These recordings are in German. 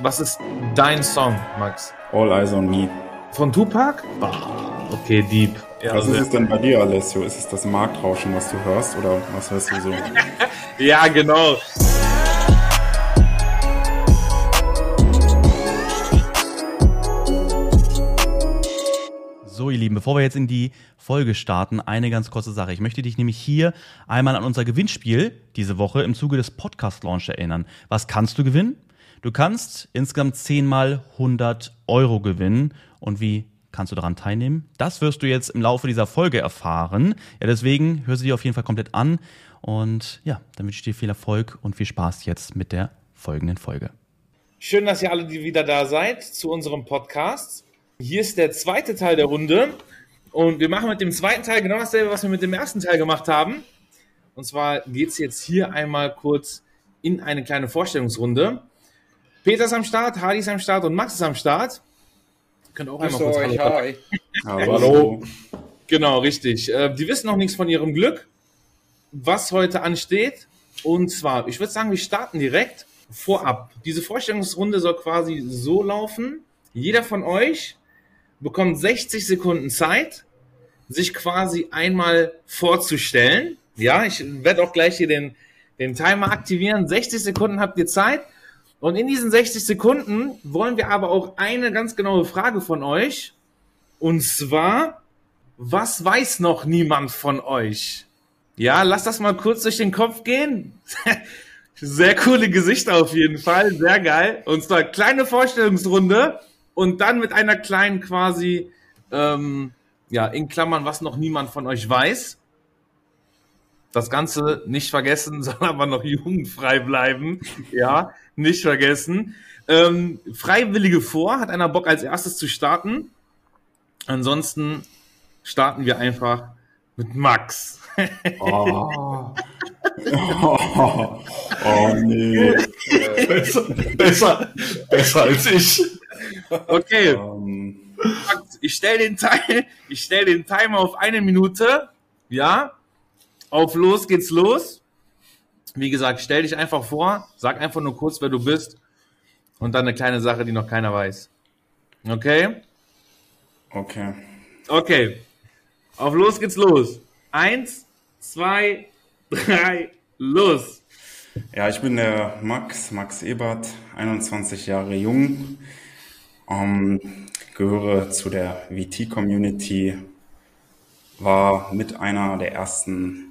was ist dein Song, Max? All Eyes on Me. Von Tupac? Okay, Deep. Ja, was ist es denn bei dir, Alessio? Ist es das Marktrauschen, was du hörst, oder was hörst du so? ja, genau. So, ihr Lieben, bevor wir jetzt in die Folge starten, eine ganz kurze Sache. Ich möchte dich nämlich hier einmal an unser Gewinnspiel diese Woche im Zuge des Podcast-Launch erinnern. Was kannst du gewinnen? Du kannst insgesamt 10 mal 100 Euro gewinnen. Und wie kannst du daran teilnehmen? Das wirst du jetzt im Laufe dieser Folge erfahren. Ja, deswegen hör sie dir auf jeden Fall komplett an. Und ja, dann wünsche ich dir viel Erfolg und viel Spaß jetzt mit der folgenden Folge. Schön, dass ihr alle wieder da seid zu unserem Podcast. Hier ist der zweite Teil der Runde und wir machen mit dem zweiten Teil genau dasselbe, was wir mit dem ersten Teil gemacht haben. Und zwar geht es jetzt hier einmal kurz in eine kleine Vorstellungsrunde. Peter ist am Start, Hardy ist am Start und Max ist am Start. Könnt auch einmal kurz euch, Hallo. Hallo. Hallo. Genau, richtig. Äh, die wissen noch nichts von ihrem Glück, was heute ansteht. Und zwar, ich würde sagen, wir starten direkt vorab. Diese Vorstellungsrunde soll quasi so laufen. Jeder von euch bekommt 60 Sekunden Zeit, sich quasi einmal vorzustellen. Ja, ich werde auch gleich hier den, den Timer aktivieren. 60 Sekunden habt ihr Zeit. Und in diesen 60 Sekunden wollen wir aber auch eine ganz genaue Frage von euch. Und zwar, was weiß noch niemand von euch? Ja, lasst das mal kurz durch den Kopf gehen. Sehr coole Gesichter auf jeden Fall, sehr geil. Und zwar kleine Vorstellungsrunde und dann mit einer kleinen quasi, ähm, ja, in Klammern, was noch niemand von euch weiß. Das Ganze nicht vergessen, soll aber noch jugendfrei bleiben. Ja, nicht vergessen. Ähm, Freiwillige vor, hat einer Bock als erstes zu starten? Ansonsten starten wir einfach mit Max. Oh. Oh, oh nee. besser, besser, besser als ich. Okay. Um. Ich stelle den, stell den Timer auf eine Minute. Ja. Auf los geht's los. Wie gesagt, stell dich einfach vor. Sag einfach nur kurz, wer du bist. Und dann eine kleine Sache, die noch keiner weiß. Okay? Okay. Okay. Auf los geht's los. Eins, zwei, drei, los. Ja, ich bin der Max, Max Ebert, 21 Jahre jung, ähm, gehöre zu der VT-Community, war mit einer der ersten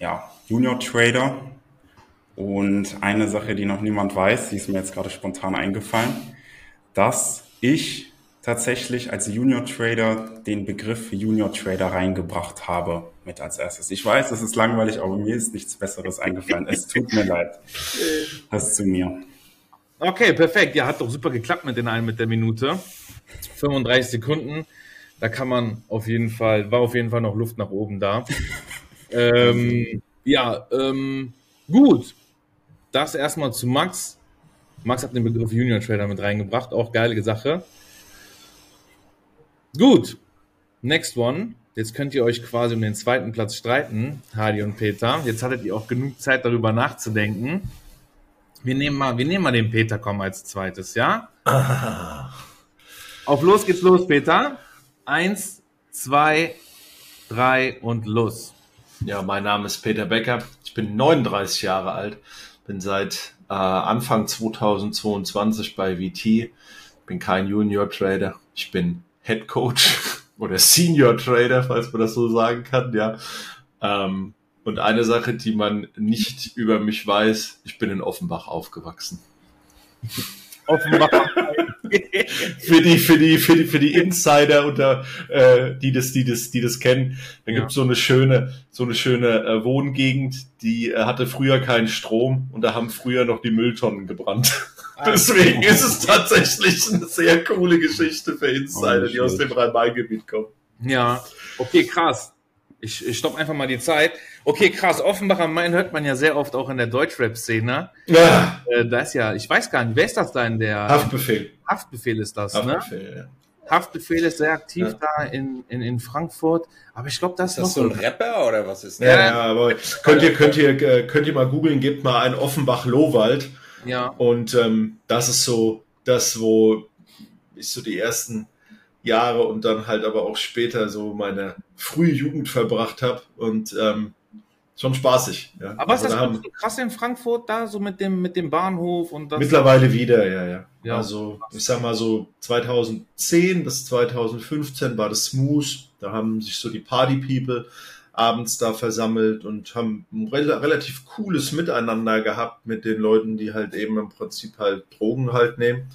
ja, Junior-Trader und eine Sache, die noch niemand weiß, die ist mir jetzt gerade spontan eingefallen, dass ich tatsächlich als Junior Trader den Begriff Junior Trader reingebracht habe mit als erstes. Ich weiß, es ist langweilig, aber mir ist nichts Besseres eingefallen. Es tut mir leid. Das zu mir. Okay, perfekt. Ja, hat doch super geklappt mit den einen mit der Minute. 35 Sekunden. Da kann man auf jeden Fall, war auf jeden Fall noch Luft nach oben da. Ähm, ja, ähm, gut. Das erstmal zu Max. Max hat den Begriff Junior Trader mit reingebracht. Auch geile Sache. Gut, next one. Jetzt könnt ihr euch quasi um den zweiten Platz streiten, Hadi und Peter. Jetzt hattet ihr auch genug Zeit, darüber nachzudenken. Wir nehmen mal, wir nehmen mal den Peter komm als zweites, ja? Ah. Auf los geht's los, Peter. Eins, zwei, drei und los. Ja, mein Name ist Peter Becker. Ich bin 39 Jahre alt. Bin seit äh, Anfang 2022 bei VT. Bin kein Junior Trader. Ich bin Head Coach oder Senior Trader, falls man das so sagen kann, ja. Ähm, und eine Sache, die man nicht über mich weiß, ich bin in Offenbach aufgewachsen. Offenbach. für die, für die, für die, für die Insider unter, äh, die das, die das, die das kennen, da ja. gibt so eine schöne, so eine schöne äh, Wohngegend, die äh, hatte früher keinen Strom und da haben früher noch die Mülltonnen gebrannt. Deswegen ist es tatsächlich eine sehr coole Geschichte für Insider, die aus dem Rhein-Main-Gebiet kommen. Ja, okay, krass. Ich, ich stopp einfach mal die Zeit. Okay, krass. Offenbach am Main hört man ja sehr oft auch in der Deutschrap-Szene. Ja. Äh, da ist ja, ich weiß gar nicht, wer ist das da in der. Haftbefehl. Haftbefehl ist das, ne? Haftbefehl, ne? Ja. Haftbefehl ist sehr aktiv ja. da in, in, in Frankfurt. Aber ich glaube, das ist. Ist das so ein Rapper oder was ist das? Ja, ja aber könnt ihr, könnt ihr, könnt ihr mal googeln, gebt mal ein Offenbach-Lowald Ja. Und ähm, das ist so das, wo ich so die ersten Jahre und dann halt aber auch später so meine frühe Jugend verbracht habe. Und ähm, schon spaßig. Ja. Aber was Also ist da das so krass in Frankfurt da, so mit dem, mit dem Bahnhof und das? Mittlerweile wieder, ja, ja, Ja. Also, ich sag mal so 2010 bis 2015 war das smooth. Da haben sich so die Party People abends da versammelt und haben ein rel relativ cooles Miteinander gehabt mit den Leuten, die halt eben im Prinzip halt Drogen halt nehmen.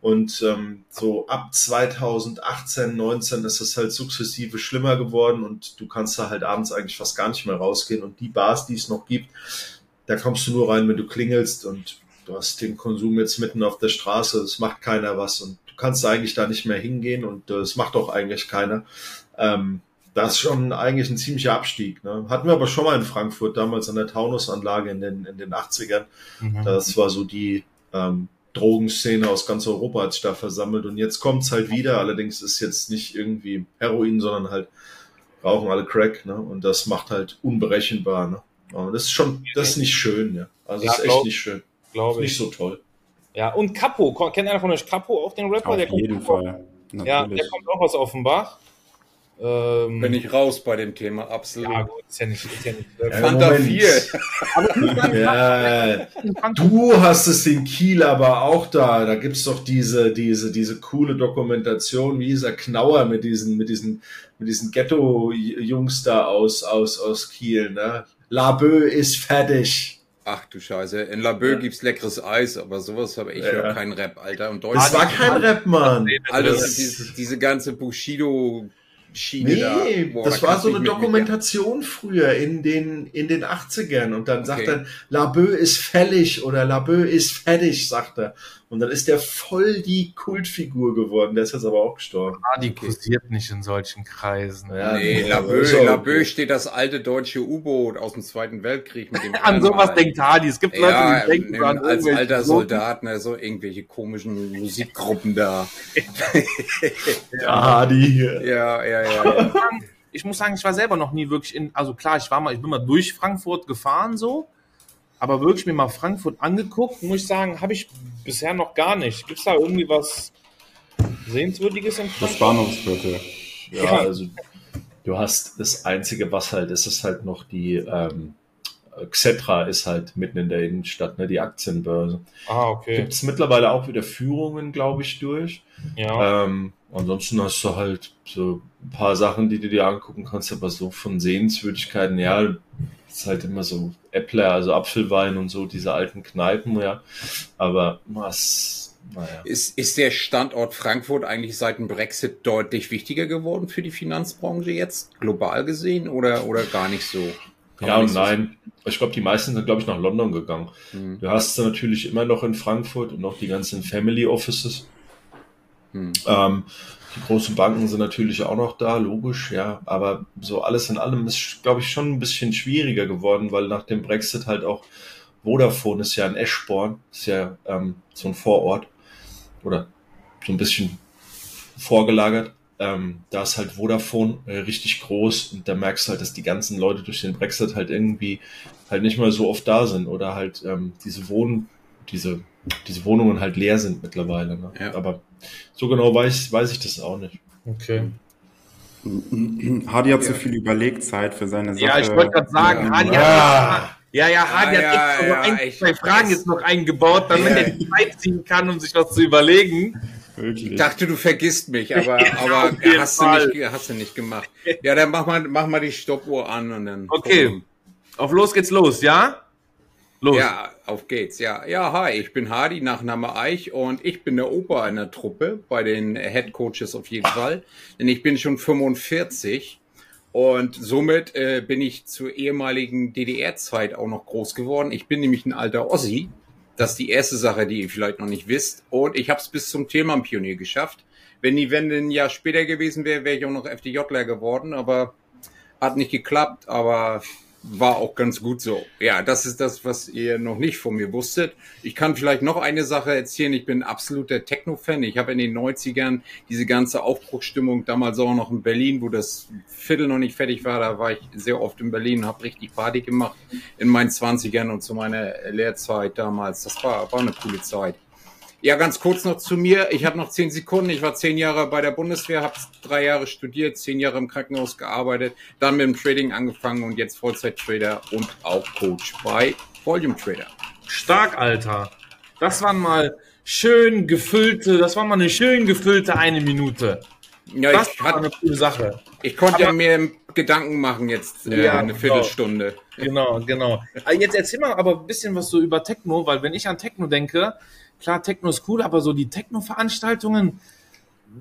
Und ähm, so ab 2018, 19 ist es halt sukzessive schlimmer geworden und du kannst da halt abends eigentlich fast gar nicht mehr rausgehen. Und die Bars, die es noch gibt, da kommst du nur rein, wenn du klingelst und du hast den Konsum jetzt mitten auf der Straße, es macht keiner was und du kannst eigentlich da nicht mehr hingehen und äh, es macht auch eigentlich keiner. Ähm, das ist schon eigentlich ein ziemlicher Abstieg. Ne? Hatten wir aber schon mal in Frankfurt, damals an der Taunusanlage in den, in den 80ern. Mhm. Das war so die ähm, Drogenszene aus ganz Europa hat sich da versammelt und jetzt kommt's halt wieder. Allerdings ist jetzt nicht irgendwie Heroin, sondern halt rauchen alle Crack, ne? Und das macht halt unberechenbar, ne? Aber das ist schon, das ist nicht schön, ja. Also Ja, das ist echt glaub- nicht schön. glaube Nicht so toll. Ja, und Capo, kennt einer von euch Capo, auch den Rapper? Auf der kommt jeden auch- Fall. Ja, Natürlich. der kommt auch aus Offenbach. Ähm, Bin ich raus bei dem Thema, absolut. ja, gut, ist ja nicht, ist ja nicht. Ja, Fanta Moment. 4. Ja, du hast es in Kiel aber auch da. Da gibt's doch diese, diese, diese coole Dokumentation, wie dieser Knauer mit diesen, mit diesen, mit diesen Ghetto-Jungs da aus, aus, aus Kiel, ne? Labö ist fertig. Ach du Scheiße. In Laboe Ja. gibt's leckeres Eis, aber sowas habe ich Ja. höre keinen Rap, Alter. Und Das Deutsch. war kein Rap, Mann. Alter, das- diese, diese ganze Bushido Schiene da. Nee, Boah, das da war so eine nicht mit- Dokumentation früher in den, in den 80ern und dann sagt Okay. er, Labö ist fällig oder Labö ist fertig, sagt er. Und dann ist der voll die Kultfigur geworden. Der ist jetzt aber auch gestorben. Ah, die kursiert nicht in solchen Kreisen. Ja, Nee, nee, Laboe, Laboe steht das alte deutsche U-Boot aus dem Zweiten Weltkrieg mit dem An sowas denkt Hardy. Es gibt Leute, Ja, die denken ähm, an als alter. Soldat, ne, so irgendwelche komischen Musikgruppen da. Ja, hier. Ja, ja, ja. Ich ja. muss sagen, Ich muss sagen, ich war selber noch nie wirklich in, also klar, ich war mal, ich bin mal durch Frankfurt gefahren so, aber wirklich mir mal Frankfurt angeguckt, muss ich sagen, habe ich bisher noch gar nicht. Gibt es da irgendwie was Sehenswürdiges in Das? Bahnhofsviertel. Ja, also du hast das Einzige, was halt ist, ist halt noch die ähm, Xetra ist halt mitten in der Innenstadt, ne, die Aktienbörse. Ah, okay. Gibt es mittlerweile auch wieder Führungen, glaube ich, durch. Ja. Ähm, ansonsten hast du halt so ein paar Sachen, die du dir angucken kannst, aber so von Sehenswürdigkeiten, ja, ist halt immer so Äppler, also Apfelwein und so, diese alten Kneipen, ja. Aber was, naja. Ist, ist der Standort Frankfurt eigentlich seit dem Brexit deutlich wichtiger geworden für die Finanzbranche jetzt, global gesehen, oder, oder gar nicht so? Kann Ja und nicht so nein. Ich glaube, die meisten sind, glaube ich, nach London gegangen. Hm. Du hast natürlich immer noch in Frankfurt und noch die ganzen Family Offices. Hm. Ähm, die großen Banken sind natürlich auch noch da, logisch, ja. Aber so alles in allem ist, glaube ich, schon ein bisschen schwieriger geworden, weil nach dem Brexit halt auch Vodafone ist ja in Eschborn, ist ja ähm, so ein Vorort oder so ein bisschen vorgelagert. Ähm, da ist halt Vodafone äh, richtig groß und da merkst du halt, dass die ganzen Leute durch den Brexit halt irgendwie halt nicht mehr so oft da sind oder halt ähm, diese Wohn diese diese Wohnungen halt leer sind mittlerweile. Ne? Ja. Aber so genau weiß weiß ich das auch nicht. Okay. Hardy hat so viel Überlegzeit für seine Sache. Ja, ich wollte gerade sagen, Ja. Hardy Ah. hat. Ja, ja, Hardy Ja, hat ja, extra ja, so ein, ich zwei Fragen weiß. jetzt noch eingebaut, damit Ja. er die Zeit ziehen kann, um sich was zu überlegen. Wirklich. Ich dachte, du vergisst mich, aber, aber hast, du nicht, hast du nicht gemacht. Ja, dann mach mal, mach mal die Stoppuhr an und dann. Okay. Auf los geht's los, ja? Los. Ja, auf geht's. Ja, ja, hi, ich bin Hardy, Nachname Eich und ich bin der Opa einer Truppe, bei den Head Coaches auf jeden Fall. Denn ich bin schon 45 und somit äh, bin ich zur ehemaligen DDR-Zeit auch noch groß geworden. Ich bin nämlich ein alter Ossi. Das ist die erste Sache, die ihr vielleicht noch nicht wisst. Und ich habe es bis zum Tillmann-Pionier geschafft. Wenn die Wende ein Jahr später gewesen wäre, wäre ich auch noch FDJler geworden, aber hat nicht geklappt. Aber war auch ganz gut so. Ja, das ist das, was ihr noch nicht von mir wusstet. Ich kann vielleicht noch eine Sache erzählen. Ich bin absoluter Techno-Fan. Ich habe in den 90ern diese ganze Aufbruchstimmung, damals auch noch in Berlin, wo das Viertel noch nicht fertig war, da war ich sehr oft in Berlin und habe richtig Party gemacht in meinen 20ern und zu meiner Lehrzeit damals. Das war, war eine coole Zeit. Ja, ganz kurz noch zu mir. Ich habe noch zehn Sekunden. Ich war zehn Jahre bei der Bundeswehr, habe drei Jahre studiert, zehn Jahre im Krankenhaus gearbeitet, dann mit dem Trading angefangen und jetzt Vollzeit-Trader und auch Coach bei Volume Trader. Stark, Alter. Das waren mal schön gefüllte, das war mal eine schön gefüllte eine Minute. Ja, das ich war eine coole Sache. Ich konnte ja mir Gedanken machen jetzt äh, ja, eine genau. Viertelstunde. Genau, genau. Also jetzt erzähl mal aber ein bisschen was so über Techno, weil wenn ich an Techno denke, klar, Techno ist cool, aber so die Techno-Veranstaltungen,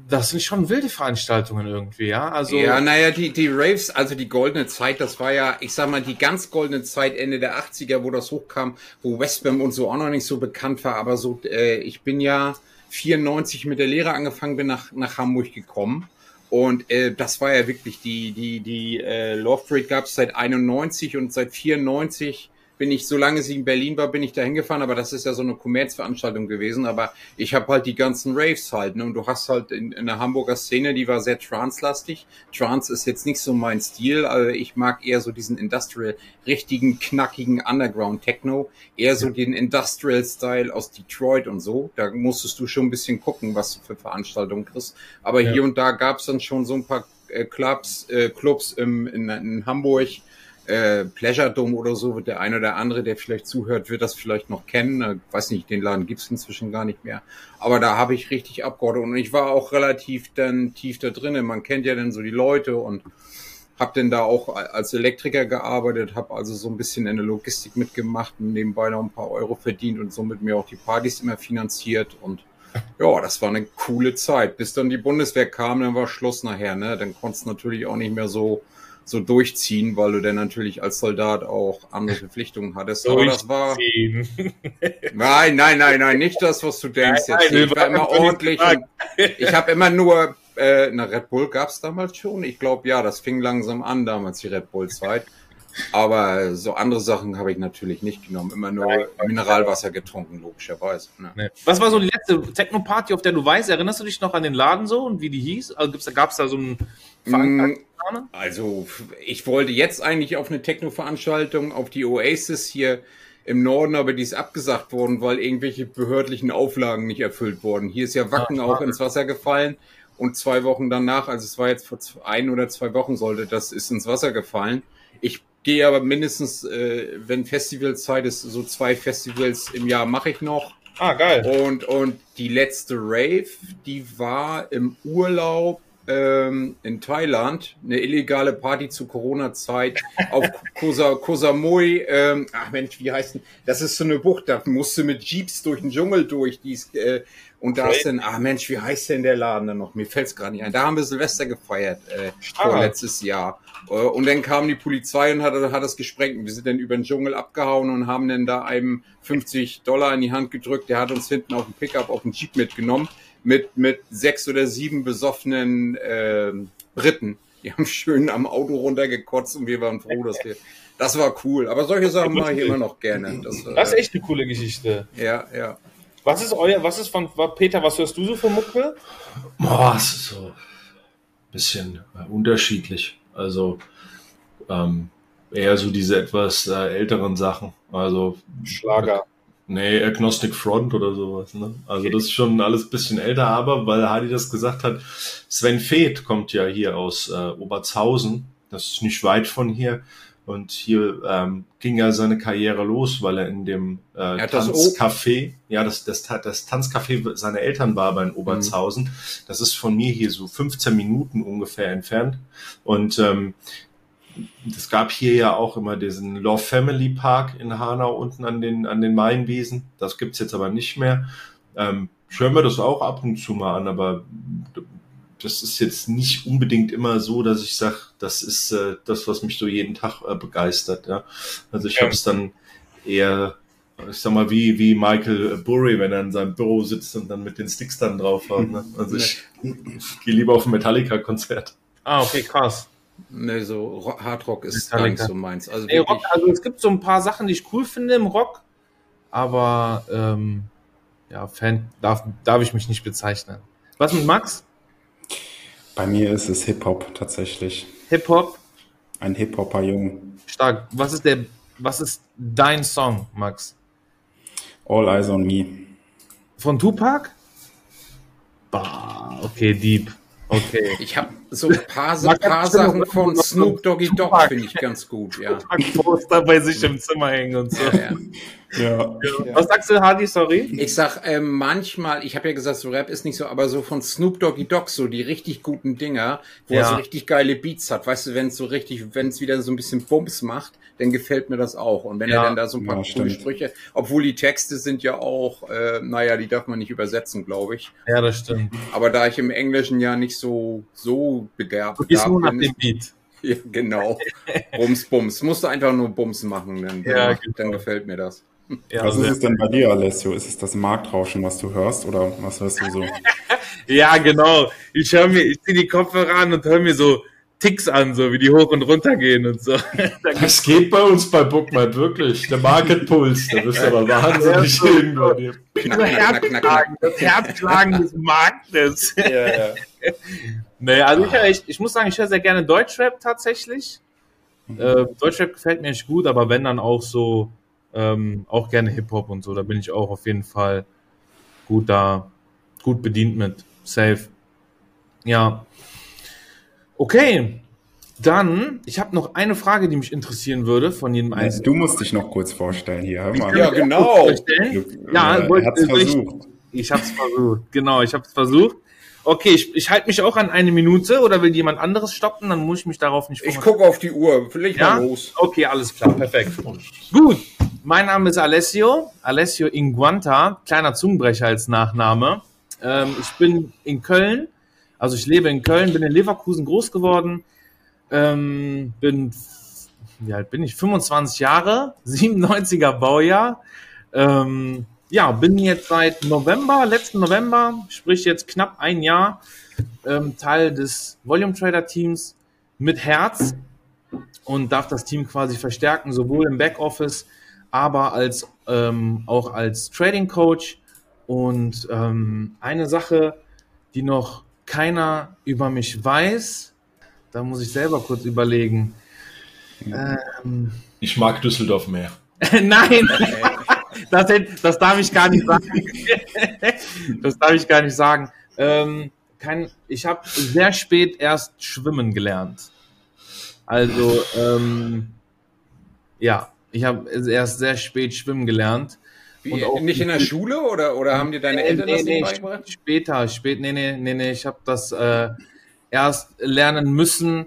das sind schon wilde Veranstaltungen irgendwie, ja. Also ja, naja, die, die Raves, also die goldene Zeit, das war ja, ich sag mal, die ganz goldene Zeit Ende der 80er, wo das hochkam, wo Westbam und so auch noch nicht so bekannt war, aber so, äh, ich bin ja 94 mit der Lehre angefangen, bin nach, nach Hamburg gekommen. Und äh, das war ja wirklich die, die, die äh, Love Parade gab es seit 91 und seit 94 bin ich, solange sie in Berlin war, bin ich da hingefahren, aber das ist ja so eine Kommerzveranstaltung gewesen, aber ich habe halt die ganzen Raves halt, ne? Und du hast halt in, in der Hamburger Szene, die war sehr trance-lastig. Trance ist jetzt nicht so mein Stil, also ich mag eher so diesen Industrial, richtigen, knackigen Underground-Techno, eher so den Industrial-Style aus Detroit und so. Da musstest du schon ein bisschen gucken, was du für Veranstaltungen kriegst. Aber ja. hier und da gab's dann schon so ein paar äh, Clubs, äh, Clubs im, in, in Hamburg, äh, Pleasure Dome oder so, wird der eine oder andere, der vielleicht zuhört, wird das vielleicht noch kennen. Äh, weiß nicht, den Laden gibt's inzwischen gar nicht mehr. Aber da habe ich richtig abgeordnet und ich war auch relativ dann tief da drinnen. Man kennt ja dann so die Leute und habe dann da auch als Elektriker gearbeitet, habe also so ein bisschen in der Logistik mitgemacht und nebenbei noch ein paar Euro verdient und somit mir auch die Partys immer finanziert und ja, das war eine coole Zeit. Bis dann die Bundeswehr kam, dann war Schluss nachher, ne? Dann konntest natürlich auch nicht mehr so so durchziehen, weil du dann natürlich als Soldat auch andere Verpflichtungen hattest. Aber das war. nein, nein, nein, nein, nicht das, was du denkst nein, ich war immer ordentlich. ich habe immer nur äh, eine Red Bull gab's damals schon. Ich glaube, ja, das fing langsam an damals die Red Bull Zeit. Aber so andere Sachen habe ich natürlich nicht genommen. Immer nur Mineralwasser getrunken, logischerweise. Ne. Was war so die letzte Techno-Party, auf der du weißt? Erinnerst du dich noch an den Laden so und wie die hieß? Also gab es da so einen mm, Also, ich wollte jetzt eigentlich auf eine Techno-Veranstaltung, auf die Oasis hier im Norden, aber die ist abgesagt worden, weil irgendwelche behördlichen Auflagen nicht erfüllt wurden. Hier ist ja Wacken ah, auch ins Wasser gefallen und zwei Wochen danach, also es war jetzt vor ein oder zwei Wochen sollte, das ist ins Wasser gefallen. Ich gehe aber mindestens, äh, wenn Festivalzeit ist, so zwei Festivals im Jahr mache ich noch. Ah, geil. Und, und die letzte Rave, die war im Urlaub ähm, in Thailand, eine illegale Party zu Corona-Zeit auf Koh, Koh Samui. Ähm, ach Mensch, wie heißt denn? Das ist so eine Bucht, da musst du mit Jeeps durch den Dschungel durch. Die ist, äh, und da ist dann, ah Mensch, wie heißt denn der Laden dann noch? Mir fällt's gerade nicht ein. Da haben wir Silvester gefeiert, äh, letztes Jahr. Äh, und dann kam die Polizei und hat, hat das gesprengt. Wir sind dann über den Dschungel abgehauen und haben dann da einem 50 Dollar in die Hand gedrückt. Der hat uns hinten auf dem Pickup auf den Jeep mitgenommen mit, mit sechs oder sieben besoffenen äh, Briten. Die haben schön am Auto runtergekotzt und wir waren froh, dass wir. Das war cool. Aber solche Sachen mache ich immer noch gerne. Das, das ist echt eine coole Geschichte. Ja, ja. Was ist euer, was ist von, Peter, was hörst du so von Mucke? Boah, es ist so ein bisschen äh, unterschiedlich. Also ähm, eher so diese etwas äh, älteren Sachen. Also Schlager. Nee, Agnostic Front oder sowas. Ne? Also das ist schon alles bisschen älter, aber weil Hardy das gesagt hat, Sven Feth kommt ja hier aus äh, Obertshausen. Das ist nicht weit von hier. Und hier ähm, ging ja seine Karriere los, weil er in dem äh, Tanzcafé, ja, das, das, das Tanzcafé seiner Eltern war aber in Obertshausen. Mhm. Das ist von mir hier so 15 Minuten ungefähr entfernt. Und ähm, es gab hier ja auch immer diesen Love Family Park in Hanau unten an den, an den Mainwiesen. Das gibt's jetzt aber nicht mehr. Ähm, ich höre mir das auch ab und zu mal an, aber das ist jetzt nicht unbedingt immer so, dass ich sage, das ist äh, das, was mich so jeden Tag äh, begeistert. Ja? Also ich ja. habe es dann eher, ich sag mal, wie, wie Michael Burry, wenn er in seinem Büro sitzt und dann mit den Sticks dann drauf hat. Ne? Also ich, ich gehe lieber auf ein Metallica-Konzert. Ah, okay, krass. Ne, so Ro- Hardrock ist Metallica. gar nicht so meins. Also Ey, Rock, also es gibt so ein paar Sachen, die ich cool finde im Rock, aber ähm, ja, Fan darf, darf ich mich nicht bezeichnen. Was mit Max? Bei mir ist es Hip-Hop tatsächlich. Hip-Hop? Ein Hip-Hopper Jung. Stark. Was ist der, was ist dein Song, Max? All Eyes on Me. Von Tupac? Bah, okay, deep. Okay. ich habe so ein paar, so paar Sachen von Snoop Doggy Dogg finde ich ganz gut, ja. Tupac-Poster bei sich im Zimmer hängen und so. ja. Ja. Was sagst du, Hardy? Sorry? Ich sag ähm, manchmal, ich habe ja gesagt, so Rap ist nicht so, aber so von Snoop Doggy Dogg, so die richtig guten Dinger, wo er Ja. so richtig geile Beats hat, weißt du, wenn es so richtig, wenn es wieder so ein bisschen Bums macht, dann gefällt mir das auch. Und wenn Ja. er dann da so ein paar Ja, coole. Sprüche, obwohl die Texte sind ja auch, äh, naja, die darf man nicht übersetzen, glaube ich. Ja, das stimmt. Aber da ich im Englischen ja nicht so so begabt Du gehst nur nach dem Beat. ja, genau. Bums, Bums. Musst du einfach nur Bums machen, dann, Ja, dann, genau. dann gefällt mir das. Ja, Was ist es denn bei dir, Alessio? Ist es das Marktrauschen, was du hörst? Oder was hörst du so? ja genau. Ich höre mir, ich ziehe die Kopfhörer an und höre mir so Ticks an, so wie die hoch und runter gehen und so. Da Das geht bei uns bei Bookmap wirklich. Der Market Pulse, da bist du aber wahnsinnig irgendwann. Knack, Nur knack, knack, knack, knack. Herzschlagen, das Herzschlagen des Marktes. Ja, ja. Nee, also ich, höre echt, ich muss sagen, ich höre sehr gerne Deutschrap tatsächlich. Äh, Deutschrap gefällt mir echt gut, aber wenn dann auch so, ähm, auch gerne Hip-Hop und so, da bin ich auch auf jeden Fall gut da, gut bedient mit. Safe. Ja. Okay. Dann, ich habe noch eine Frage, die mich interessieren würde von jedem Einzelnen. Du musst dich noch kurz vorstellen hier. Hör mal. Ja, genau. Ja, wollte- hat's soll ich- versucht. Ich habe es versucht. Genau, ich habe es versucht. Okay, ich, ich halte mich auch an eine Minute oder will jemand anderes stoppen, dann muss ich mich darauf nicht Ich vorbereiten. gucke auf die Uhr. Leg Ja? mal los. Okay, alles klar, perfekt. Gut, mein Name ist Alessio, Alessio Inguanta, kleiner Zungenbrecher als Nachname. Ähm, ich bin in Köln, also ich lebe in Köln, bin in Leverkusen groß geworden, ähm, bin, wie alt bin ich? 25 Jahre, 97er Baujahr. Ähm, ja, bin jetzt seit November, letzten November, sprich jetzt knapp ein Jahr, ähm, Teil des Volume Trader Teams mit Herz und darf das Team quasi verstärken, sowohl im Backoffice, aber als ähm, auch als Trading Coach. Und ähm, eine Sache, die noch keiner über mich weiß, da muss ich selber kurz überlegen. Ähm, Ich mag Düsseldorf mehr. Nein, das, das darf ich gar nicht sagen. Das darf ich gar nicht sagen. Ähm, kein, ich habe sehr spät erst schwimmen gelernt. Also, ähm, ja, ich habe erst sehr spät schwimmen gelernt. Wie, nicht in der Schule oder, oder haben dir deine Eltern das nicht beigebracht? später, spät, nee, nee, nee, nee, ich habe das äh, erst lernen müssen,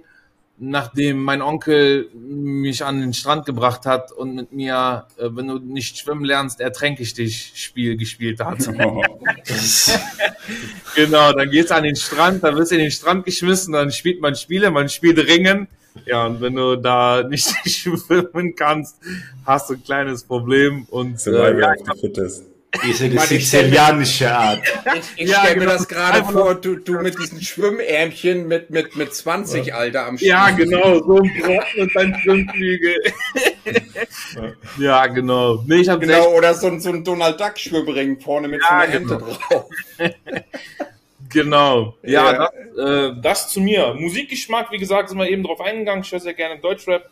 nachdem mein Onkel mich an den Strand gebracht hat und mit mir, äh, wenn du nicht schwimmen lernst, ertränke ich dich Spiel gespielt hat. Oh, genau, dann gehst du an den Strand, dann wirst du in den Strand geschmissen, dann spielt man Spiele, man spielt Ringen. Ja, und wenn du da nicht schwimmen kannst, hast du ein kleines Problem. Und äh, ja, the Fittest. Diese sizilianische Art. Ich, ich Ja, stelle mir genau. das gerade vor, du, du mit diesen Schwimmärmchen mit, mit, mit 20, Alter, am Ja, Strand. genau, so ein Brocken und dann Schwimmflügel. ja, genau. Nee, ich habe Genau, oder so, ein- so ein Donald Duck Schwimmring vorne mit so Ja, einer Ente genau. drauf. genau. Ja, Ja. Das, äh, das zu mir. Musikgeschmack, wie gesagt, sind wir eben drauf eingegangen. Ich höre sehr gerne Deutschrap.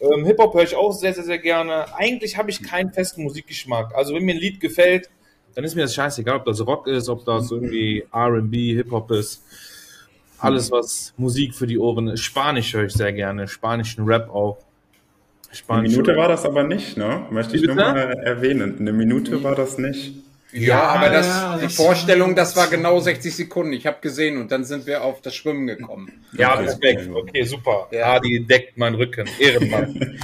Ähm, Hip-Hop höre ich auch sehr, sehr, sehr gerne. Eigentlich habe ich keinen festen Musikgeschmack. Also wenn mir ein Lied gefällt, dann ist mir das scheißegal, ob das Rock ist, ob das irgendwie R&B, Hip-Hop ist. Alles, was Musik für die Ohren ist. Spanisch höre ich sehr gerne. Spanischen Rap auch. Eine Spanisch Minute war das aber nicht, ne? Möchte ich nur mal erwähnen. Eine Minute war das nicht. Ja, aber das, ja, die das- Vorstellung, das war genau 60 Sekunden. Ich habe gesehen und dann sind wir auf das Schwimmen gekommen. Ja, Okay. Respekt. Okay, super. Ja. Ja, die deckt meinen Rücken. Ehrenmann.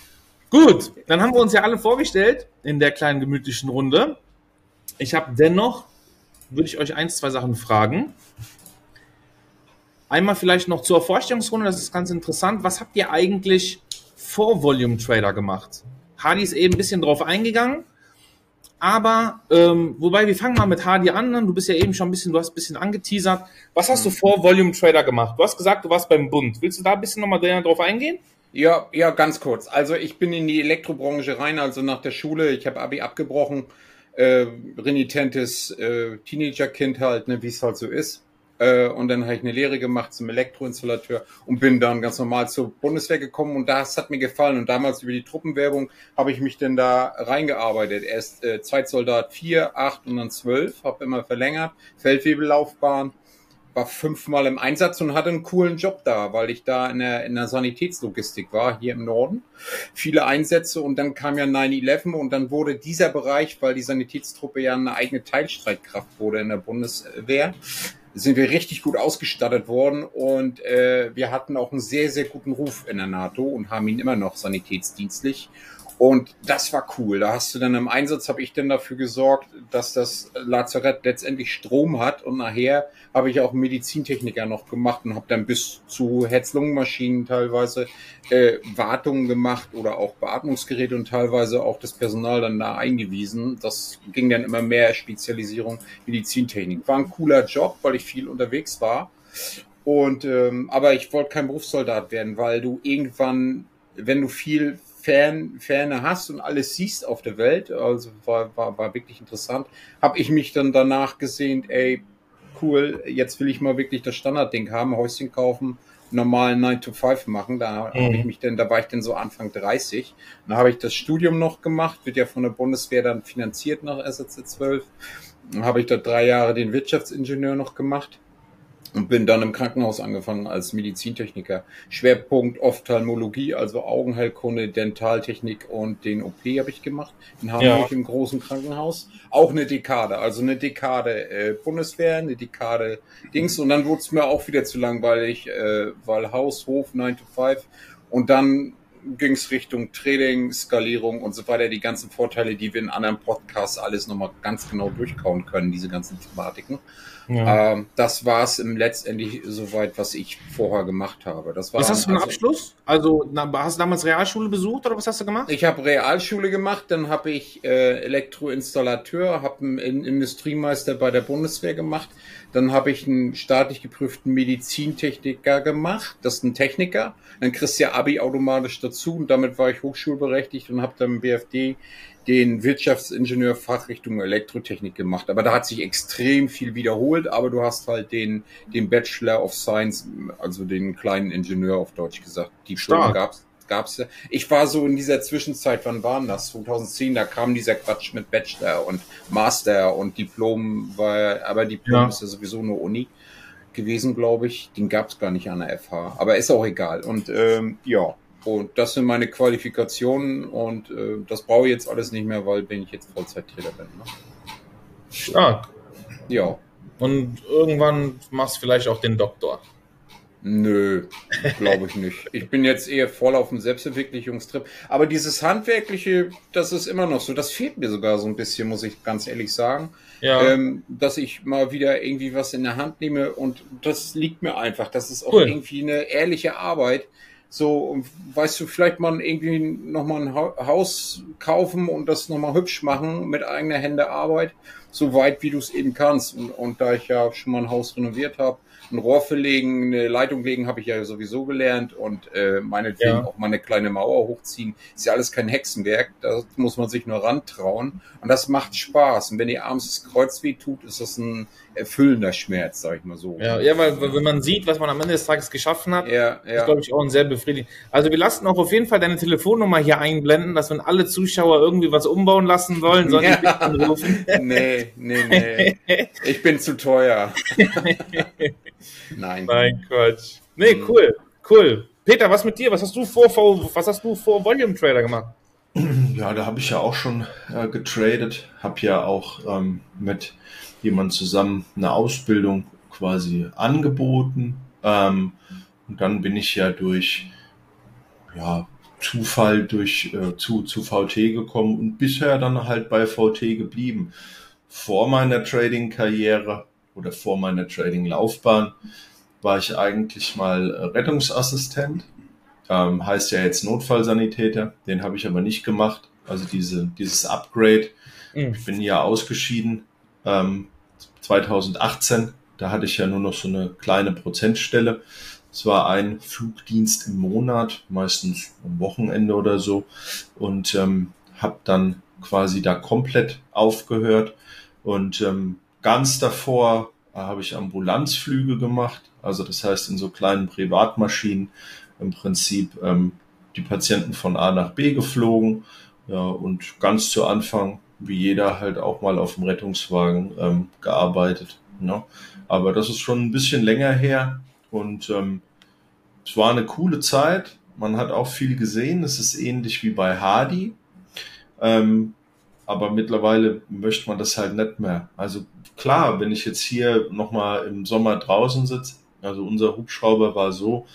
Gut, dann haben wir uns ja alle vorgestellt in der kleinen gemütlichen Runde. Ich habe dennoch, würde ich euch eins, zwei Sachen fragen. Einmal vielleicht noch zur Vorstellungsrunde, das ist ganz interessant. Was habt ihr eigentlich vor Volume Trader gemacht? Hardy ist eben ein bisschen drauf eingegangen. Aber, ähm, wobei, wir fangen mal mit Hardy an. Du bist ja eben schon ein bisschen, du hast ein bisschen angeteasert. Was hast du vor Volume Trader gemacht? Du hast gesagt, du warst beim Bund. Willst du da ein bisschen nochmal drauf eingehen? Ja, ja, ganz kurz. Also ich bin in die Elektrobranche rein, also nach der Schule. Ich habe Abi abgebrochen. Äh, renitentes äh, Teenagerkind halt, ne, wie es halt so ist. Äh, und dann habe ich eine Lehre gemacht zum Elektroinstallateur und bin dann ganz normal zur Bundeswehr gekommen und das hat mir gefallen. Und damals über die Truppenwerbung habe ich mich dann da reingearbeitet. Erst äh, Zeitsoldat 4, 8 und dann 12, habe immer verlängert, Feldwebellaufbahn war fünfmal im Einsatz und hatte einen coolen Job da, weil ich da in der, in der Sanitätslogistik war, hier im Norden. Viele Einsätze und dann kam ja 9-11 und dann wurde dieser Bereich, weil die Sanitätstruppe ja eine eigene Teilstreitkraft wurde in der Bundeswehr, sind wir richtig gut ausgestattet worden und äh, wir hatten auch einen sehr, sehr guten Ruf in der NATO und haben ihn immer noch sanitätsdienstlich. Und das war cool. Da hast du dann im Einsatz, habe ich dann dafür gesorgt, dass das Lazarett letztendlich Strom hat. Und nachher habe ich auch Medizintechniker noch gemacht und habe dann bis zu Herz-Lungen-Maschinen teilweise äh, Wartungen gemacht oder auch Beatmungsgeräte und teilweise auch das Personal dann da eingewiesen. Das ging dann immer mehr Spezialisierung Medizintechnik. War ein cooler Job, weil ich viel unterwegs war. Und ähm, aber ich wollte kein Berufssoldat werden, weil du irgendwann, wenn du viel Fern, Ferne hast und alles siehst auf der Welt, also war, war, war wirklich interessant, habe ich mich dann danach gesehen, ey, cool, jetzt will ich mal wirklich das Standardding haben, Häuschen kaufen, normalen 9 to 5 machen. Da mhm. habe ich mich denn, da war ich denn so Anfang 30. Dann habe ich das Studium noch gemacht, wird ja von der Bundeswehr dann finanziert nach SRC 12. Dann habe ich da drei Jahre den Wirtschaftsingenieur noch gemacht und bin dann im Krankenhaus angefangen als Medizintechniker. Schwerpunkt Ophthalmologie, also Augenheilkunde, Dentaltechnik und den OP habe ich gemacht in Hamburg ja. im großen Krankenhaus. Auch eine Dekade, also eine Dekade äh, Bundeswehr, eine Dekade Dings und dann wurde es mir auch wieder zu langweilig, äh, weil Haus, Hof, 9 to 5 und dann ging es Richtung Trading, Skalierung und so weiter, die ganzen Vorteile, die wir in anderen Podcasts alles nochmal ganz genau durchkauen können, diese ganzen Thematiken. Ja. Ähm, das war es im letztendlich soweit, was ich vorher gemacht habe. Das war was hast du für einen also, Abschluss? Also na, hast du damals Realschule besucht oder was hast du gemacht? Ich habe Realschule gemacht, dann habe ich äh, Elektroinstallateur, habe einen Industriemeister bei der Bundeswehr gemacht, dann habe ich einen staatlich geprüften Medizintechniker gemacht, das ist ein Techniker, dann kriegst du ja Abi automatisch dazu und damit war ich hochschulberechtigt und habe dann im BFD den Wirtschaftsingenieur Fachrichtung Elektrotechnik gemacht. Aber da hat sich extrem viel wiederholt, aber du hast halt den, den Bachelor of Science, also den kleinen Ingenieur auf Deutsch gesagt. Die Stunde gab's gab's ja. Ich war so in dieser Zwischenzeit, wann waren das? 2010, da kam dieser Quatsch mit Bachelor und Master und Diplom war, aber Diplom ja. ist ja sowieso nur Uni gewesen, glaube ich. Den gab's gar nicht an der FH. Aber ist auch egal. Und ähm, ja, und das sind meine Qualifikationen und äh, das brauche ich jetzt alles nicht mehr, weil wenn ich jetzt Vollzeit-Trainer bin. Ne? Stark. Ja. Und irgendwann machst du vielleicht auch den Doktor. Nö, glaube ich nicht. Ich bin jetzt eher voll auf dem Selbstentwicklungstrip. Aber dieses Handwerkliche, das ist immer noch so. Das fehlt mir sogar so ein bisschen, muss ich ganz ehrlich sagen. Ja. Ähm, dass ich mal wieder irgendwie was in der Hand nehme und das liegt mir einfach. Das ist auch cool. irgendwie eine ehrliche Arbeit so, weißt du, vielleicht mal irgendwie nochmal ein Haus kaufen und das nochmal hübsch machen mit eigener Hände Arbeit, so weit wie du es eben kannst. Und, und da ich ja schon mal ein Haus renoviert habe, ein Rohr verlegen, eine Leitung legen habe ich ja sowieso gelernt und äh, meinetwegen ja. auch mal eine kleine Mauer hochziehen. Ist ja alles kein Hexenwerk, da muss man sich nur rantrauen und das macht Spaß. Und wenn ihr abends das Kreuz weh tut, ist das ein erfüllender Schmerz, sag ich mal so. Ja, ja weil, wenn man sieht, was man am Ende des Tages geschaffen hat, ja, ja. ist glaube ich auch ein sehr befriedigend. Also wir lassen auch auf jeden Fall deine Telefonnummer hier einblenden, dass wenn alle Zuschauer irgendwie was umbauen lassen wollen, sollen ja. die anrufen. nee, nee, nee. Ich bin zu teuer. Nein. Nein, Quatsch. Nee, hm. cool, cool. Peter, was mit dir? Was hast du vor, was hast du vor Volume Trader gemacht? Ja, da habe ich ja auch schon äh, getradet, habe ja auch ähm, mit jemand zusammen eine Ausbildung quasi angeboten. Ähm, und dann bin ich ja durch ja, Zufall durch äh, zu, zu VT gekommen und bisher dann halt bei VT geblieben. Vor meiner Trading-Karriere oder vor meiner Trading-Laufbahn war ich eigentlich mal Rettungsassistent. Ähm, heißt ja jetzt Notfallsanitäter. Den habe ich aber nicht gemacht. Also diese, dieses Upgrade Mhm. Ich bin ja ausgeschieden ähm, 2018. Da hatte ich ja nur noch so eine kleine Prozentstelle. Es war ein Flugdienst im Monat, meistens am Wochenende oder so. Und ähm, habe dann quasi da komplett aufgehört. Und ähm, ganz davor äh, habe ich Ambulanzflüge gemacht. Also das heißt in so kleinen Privatmaschinen im Prinzip ähm, die Patienten von A nach B geflogen. Ja, und ganz zu Anfang, wie jeder, halt auch mal auf dem Rettungswagen ähm, gearbeitet. Ne? Aber das ist schon ein bisschen länger her und ähm, es war eine coole Zeit. Man hat auch viel gesehen. Es ist ähnlich wie bei Hardy. Ähm, aber mittlerweile möchte man das halt nicht mehr. Also klar, wenn ich jetzt hier nochmal im Sommer draußen sitze, also unser Hubschrauber war so,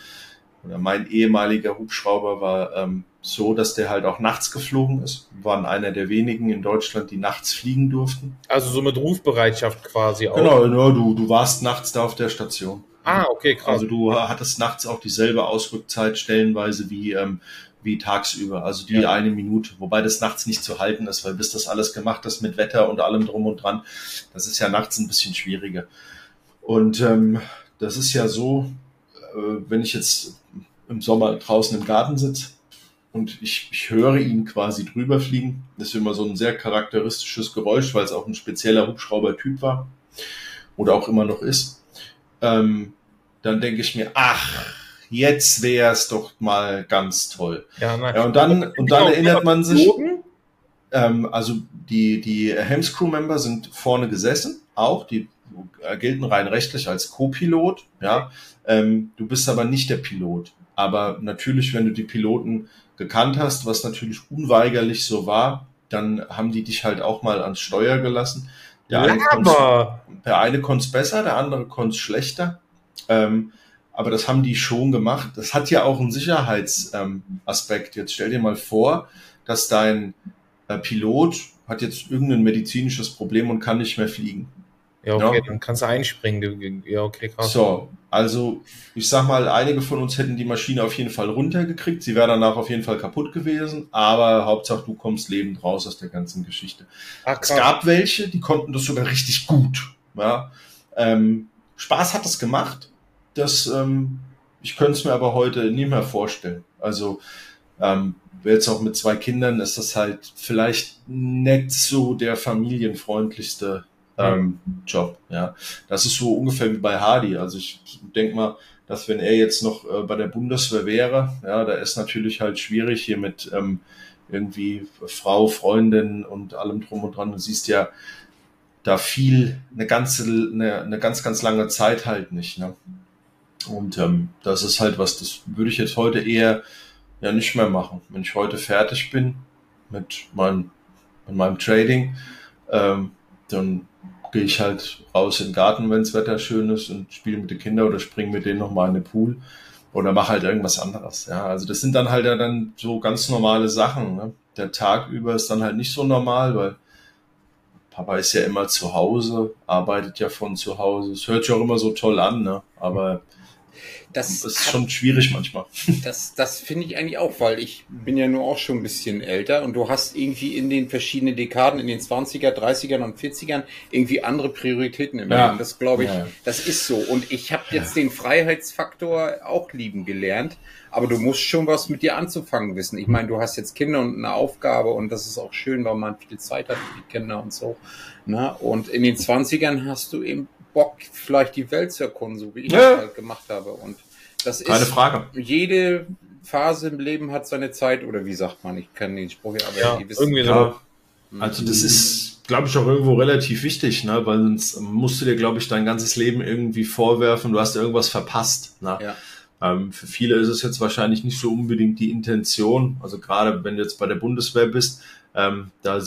oder mein ehemaliger Hubschrauber war ähm, so, dass der halt auch nachts geflogen ist. Wir waren einer der wenigen in Deutschland, die nachts fliegen durften. Also so mit Rufbereitschaft quasi auch. Genau, ja, du, du warst nachts da auf der Station. Ah, okay, krass. Also du hattest nachts auch dieselbe Ausrückzeit stellenweise wie, ähm, wie tagsüber. Also die ja. eine Minute, wobei das nachts nicht zu halten ist, weil bis das alles gemacht ist mit Wetter und allem drum und dran, das ist ja nachts ein bisschen schwieriger. Und ähm, das ist ja so, äh, wenn ich jetzt im Sommer draußen im Garten sitze und ich, ich höre ihn quasi drüber fliegen, das ist immer so ein sehr charakteristisches Geräusch, weil es auch ein spezieller Hubschrauber-Typ war oder auch immer noch ist. Ähm, dann denke ich mir, ach, jetzt wäre es doch mal ganz toll. Ja, ja und dann, und dann erinnert man sich, ähm, also die, die Helms Crew Member sind vorne gesessen, auch, die gelten rein rechtlich als Co-Pilot, ja. Ähm, du bist aber nicht der Pilot. Aber natürlich, wenn du die Piloten gekannt hast, was natürlich unweigerlich so war, dann haben die dich halt auch mal ans Steuer gelassen. Der eine konnte es besser, der andere konnte es schlechter. Ähm, aber das haben die schon gemacht. Das hat ja auch einen Sicherheitsaspekt. Ähm, jetzt stell dir mal vor, dass dein äh, Pilot hat jetzt irgendein medizinisches Problem und kann nicht mehr fliegen. Ja, okay, ja. dann kannst du einspringen. Ja, okay, krass. So, also ich sag mal, einige von uns hätten die Maschine auf jeden Fall runtergekriegt. Sie wäre danach auf jeden Fall kaputt gewesen, aber Hauptsache du kommst lebend raus aus der ganzen Geschichte. Ach, es gab welche, die konnten das sogar richtig gut. Ja. Ähm, Spaß hat das gemacht. Das, ähm, ich könnte es mir aber heute nie mehr vorstellen. Also ähm, jetzt auch mit zwei Kindern ist das halt vielleicht nicht so der familienfreundlichste ähm, Job. Ja, das ist so ungefähr wie bei Hardy. Also ich denke mal, dass wenn er jetzt noch äh, bei der Bundeswehr wäre, ja, da ist natürlich halt schwierig hier mit ähm, irgendwie Frau, Freundin und allem drum und dran. Du siehst ja da viel, eine ganze, eine, eine ganz, ganz lange Zeit halt nicht. Ne? Und ähm, das ist halt was, das würde ich jetzt heute eher ja nicht mehr machen. Wenn ich heute fertig bin mit meinem, mit meinem Trading, ähm, dann gehe ich halt raus in den Garten, wenn das Wetter schön ist und spiele mit den Kindern oder springe mit denen nochmal in den Pool oder mache halt irgendwas anderes. Ja, also das sind dann halt ja dann so ganz normale Sachen. Ne? Der Tag über ist dann halt nicht so normal, weil Papa ist ja immer zu Hause, arbeitet ja von zu Hause. Es hört sich auch immer so toll an, ne? aber das, das ist schon schwierig manchmal. Das, das finde ich eigentlich auch, weil ich bin ja nur auch schon ein bisschen älter und du hast irgendwie in den verschiedenen Dekaden, in den 20er, 30ern und 40ern irgendwie andere Prioritäten im ja. Leben. Das glaube ich, ja. das ist so. Und ich habe jetzt ja. den Freiheitsfaktor auch lieben gelernt, aber du musst schon was mit dir anzufangen wissen. Ich meine, du hast jetzt Kinder und eine Aufgabe und das ist auch schön, weil man viel Zeit hat für die Kinder und so. Na? Ne? Und in den 20ern hast du eben Bock, vielleicht die Welt zu erkunden, so wie ich ja. das halt gemacht habe. Und das Keine ist Frage. jede Phase im Leben hat seine Zeit, oder wie sagt man, ich kann den Spruch aber ja, irgendwie so. Also das ist, glaube ich, auch irgendwo relativ wichtig, ne? weil sonst musst du dir, glaube ich, dein ganzes Leben irgendwie vorwerfen, du hast irgendwas verpasst. Ne? Ja. Ähm, für viele ist es jetzt wahrscheinlich nicht so unbedingt die Intention, also gerade wenn du jetzt bei der Bundeswehr bist, ähm, da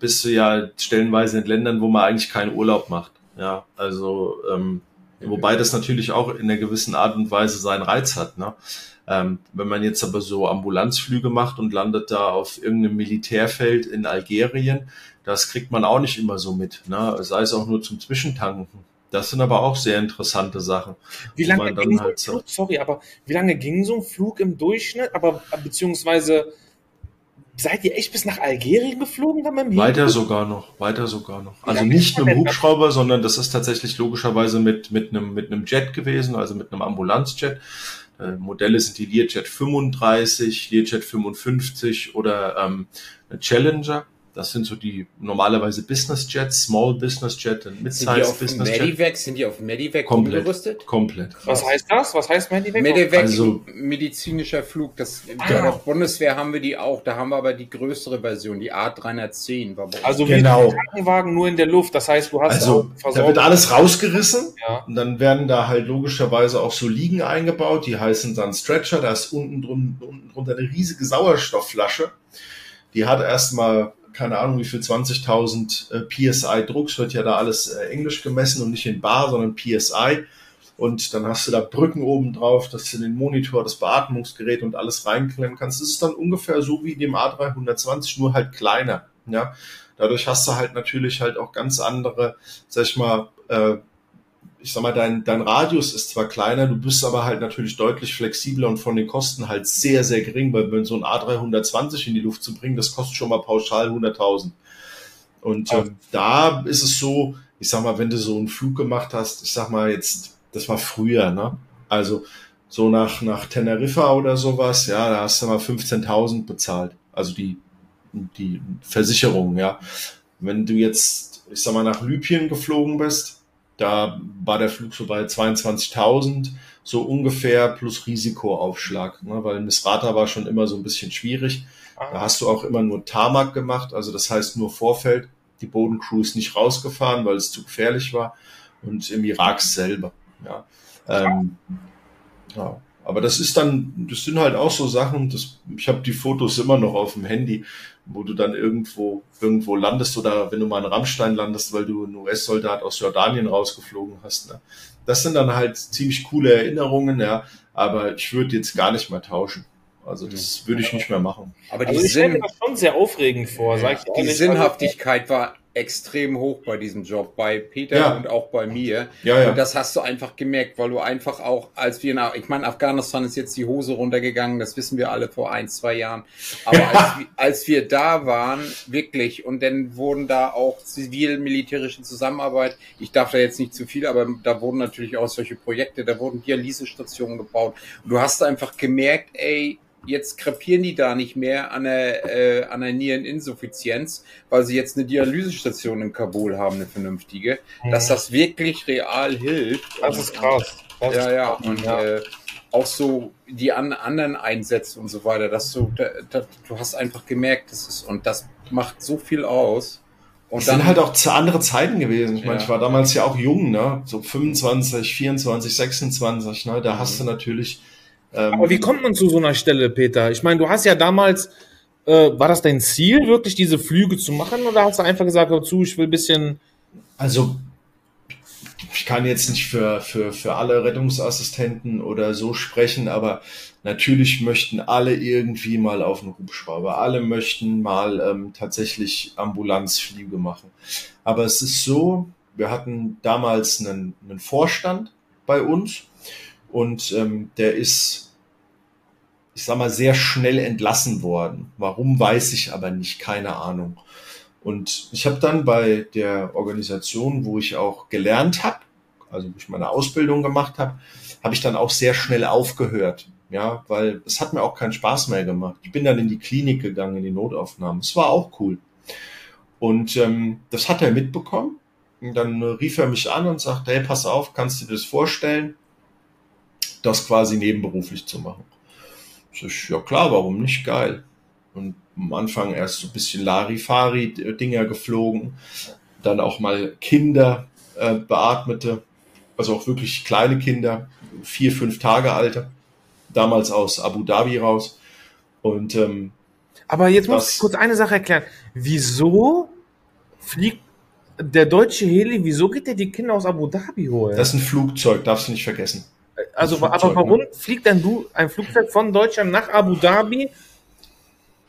bist du ja stellenweise in Ländern, wo man eigentlich keinen Urlaub macht. Ja, also ähm, wobei das natürlich auch in einer gewissen Art und Weise seinen Reiz hat. Ne? Ähm, wenn man jetzt aber so Ambulanzflüge macht und landet da auf irgendeinem Militärfeld in Algerien, das kriegt man auch nicht immer so mit. Ne? Sei es auch nur zum Zwischentanken. Das sind aber auch sehr interessante Sachen. Wie lange ging halt so ein Flug, sorry, aber wie lange ging so ein Flug im Durchschnitt? Aber beziehungsweise seid ihr echt bis nach Algerien geflogen dann mit Weiter sogar noch, weiter sogar noch. Also Ja, nicht mit dem Moment. Hubschrauber, sondern das ist tatsächlich logischerweise mit, mit einem, mit einem Jet gewesen, also mit einem Ambulanzjet. Äh, Modelle sind die Learjet 35, Learjet 55 oder ähm, Challenger. Das sind so die normalerweise Business Jets, Small Business Jet und Sind die Mid-Size auf Business Jet. Medivac? Sind die auf Medivac Komplett. umgerüstet? Komplett. Was heißt das? Was heißt Medivac? Medivac, Also- medizinischer Flug. Das, Ah. Bei der Bundeswehr haben wir die auch. Da haben wir aber die größere Version, die A310. War bei uns. Also Genau. wie ein Krankenwagen nur in der Luft. Das heißt, du hast Also, da wird alles rausgerissen Ja. und dann werden da halt logischerweise auch so Liegen eingebaut, die heißen dann Stretcher, da ist unten, drun, unten drunter eine riesige Sauerstoffflasche. Die hat erstmal, keine Ahnung wie viel, 20.000 äh, PSI Druck, es wird ja da alles äh, englisch gemessen und nicht in Bar, sondern PSI. Und dann hast du da Brücken oben drauf, dass du den Monitor, das Beatmungsgerät und alles reinklemmen kannst. Das ist dann ungefähr so wie dem A320, nur halt kleiner. Ja, dadurch hast du halt natürlich halt auch ganz andere, sag ich mal, äh, ich sag mal, dein, dein Radius ist zwar kleiner, du bist aber halt natürlich deutlich flexibler und von den Kosten halt sehr, sehr gering, weil wenn so ein A320 in die Luft zu bringen, das kostet schon mal pauschal 100.000. Und ähm, da ist es so, ich sag mal, wenn du so einen Flug gemacht hast, ich sag mal jetzt, das war früher, ne? Also so nach, nach Teneriffa oder sowas, ja, da hast du mal 15.000 bezahlt. Also die, die Versicherung, ja. Wenn du jetzt, ich sag mal, nach Libyen geflogen bist, da war der Flug so bei 22.000, so ungefähr plus Risikoaufschlag, ne? weil Misrata war schon immer so ein bisschen schwierig. Da Ah, hast du auch immer nur Tarmac gemacht, also das heißt nur Vorfeld. Die Bodencrew ist nicht rausgefahren, weil es zu gefährlich war. Und im Irak selber. Ja. Ähm, ja. Aber das ist dann, das sind halt auch so Sachen, das, ich habe die Fotos immer noch auf dem Handy, wo du dann irgendwo, irgendwo landest oder wenn du mal in Rammstein landest, weil du einen US-Soldat aus Jordanien rausgeflogen hast. Ne? Das sind dann halt ziemlich coole Erinnerungen, ja, aber ich würde jetzt gar nicht mehr tauschen. Also das würde ich nicht mehr machen. aber die, also ich stelle mir Sinn, das schon sehr aufregend vor, sag ich die ehrlich. Sinnhaftigkeit war extrem hoch bei diesem Job, bei Peter Ja. und auch bei mir. Ja, ja. Und das hast du einfach gemerkt, weil du einfach auch, als wir nach, ich meine, Afghanistan ist jetzt die Hose runtergegangen, das wissen wir alle vor ein, zwei Jahren. Aber als, wir- als wir da waren, wirklich, und dann wurden da auch zivil-militärische Zusammenarbeit, ich darf da jetzt nicht zu viel, aber da wurden natürlich auch solche Projekte, da wurden Dialysestationen gebaut. Und du hast einfach gemerkt, ey, jetzt krepieren die da nicht mehr an der, äh, an der Niereninsuffizienz, weil sie jetzt eine Dialysestation in Kabul haben, eine vernünftige, dass das wirklich real hilft. Das ist krass. Das Ja, ja, und ja. Äh, auch so die an, anderen Einsätze und so weiter, dass du, da, da, du hast einfach gemerkt, das ist, und das macht so viel aus. Und Es sind halt auch zu andere Zeiten gewesen. Ich meine, Ja. ich war damals ja auch jung, ne? So 25, 24, 26, ne? Da hast du natürlich. Ähm, Aber wie kommt man zu so einer Stelle, Peter? Ich meine, du hast ja damals, äh, war das dein Ziel, wirklich diese Flüge zu machen? Oder hast du einfach gesagt, hör zu, ich will ein bisschen. Also, ich kann jetzt nicht für, für, für alle Rettungsassistenten oder so sprechen, aber natürlich möchten alle irgendwie mal auf einen Hubschrauber. Alle möchten mal ähm, tatsächlich Ambulanzflüge machen. Aber es ist so, wir hatten damals einen, einen Vorstand bei uns und ähm, der ist, ich sag mal, sehr schnell entlassen worden. Warum weiß ich aber nicht, keine Ahnung. Und ich habe dann bei der Organisation, wo ich auch gelernt habe, also wo ich meine Ausbildung gemacht habe, habe ich dann auch sehr schnell aufgehört. Ja, weil es hat mir auch keinen Spaß mehr gemacht. Ich bin dann in die Klinik gegangen, in die Notaufnahmen. Es war auch cool. Und ähm, das hat er mitbekommen. Und dann rief er mich an und sagte, hey, pass auf, kannst du dir das vorstellen, das quasi nebenberuflich zu machen? Ich ja klar, warum nicht? Geil. Und am Anfang erst so ein bisschen Larifari-Dinger geflogen, dann auch mal Kinder äh, beatmete, also auch wirklich kleine Kinder, vier, fünf Tage alte, damals aus Abu Dhabi raus. Und ähm, Aber jetzt muss ich kurz eine Sache erklären. Wieso fliegt der deutsche Heli, wieso geht der die Kinder aus Abu Dhabi holen? das ist ein Flugzeug, darfst du nicht vergessen. Also, aber warum ne? fliegt denn du ein Flugzeug von Deutschland nach Abu Dhabi?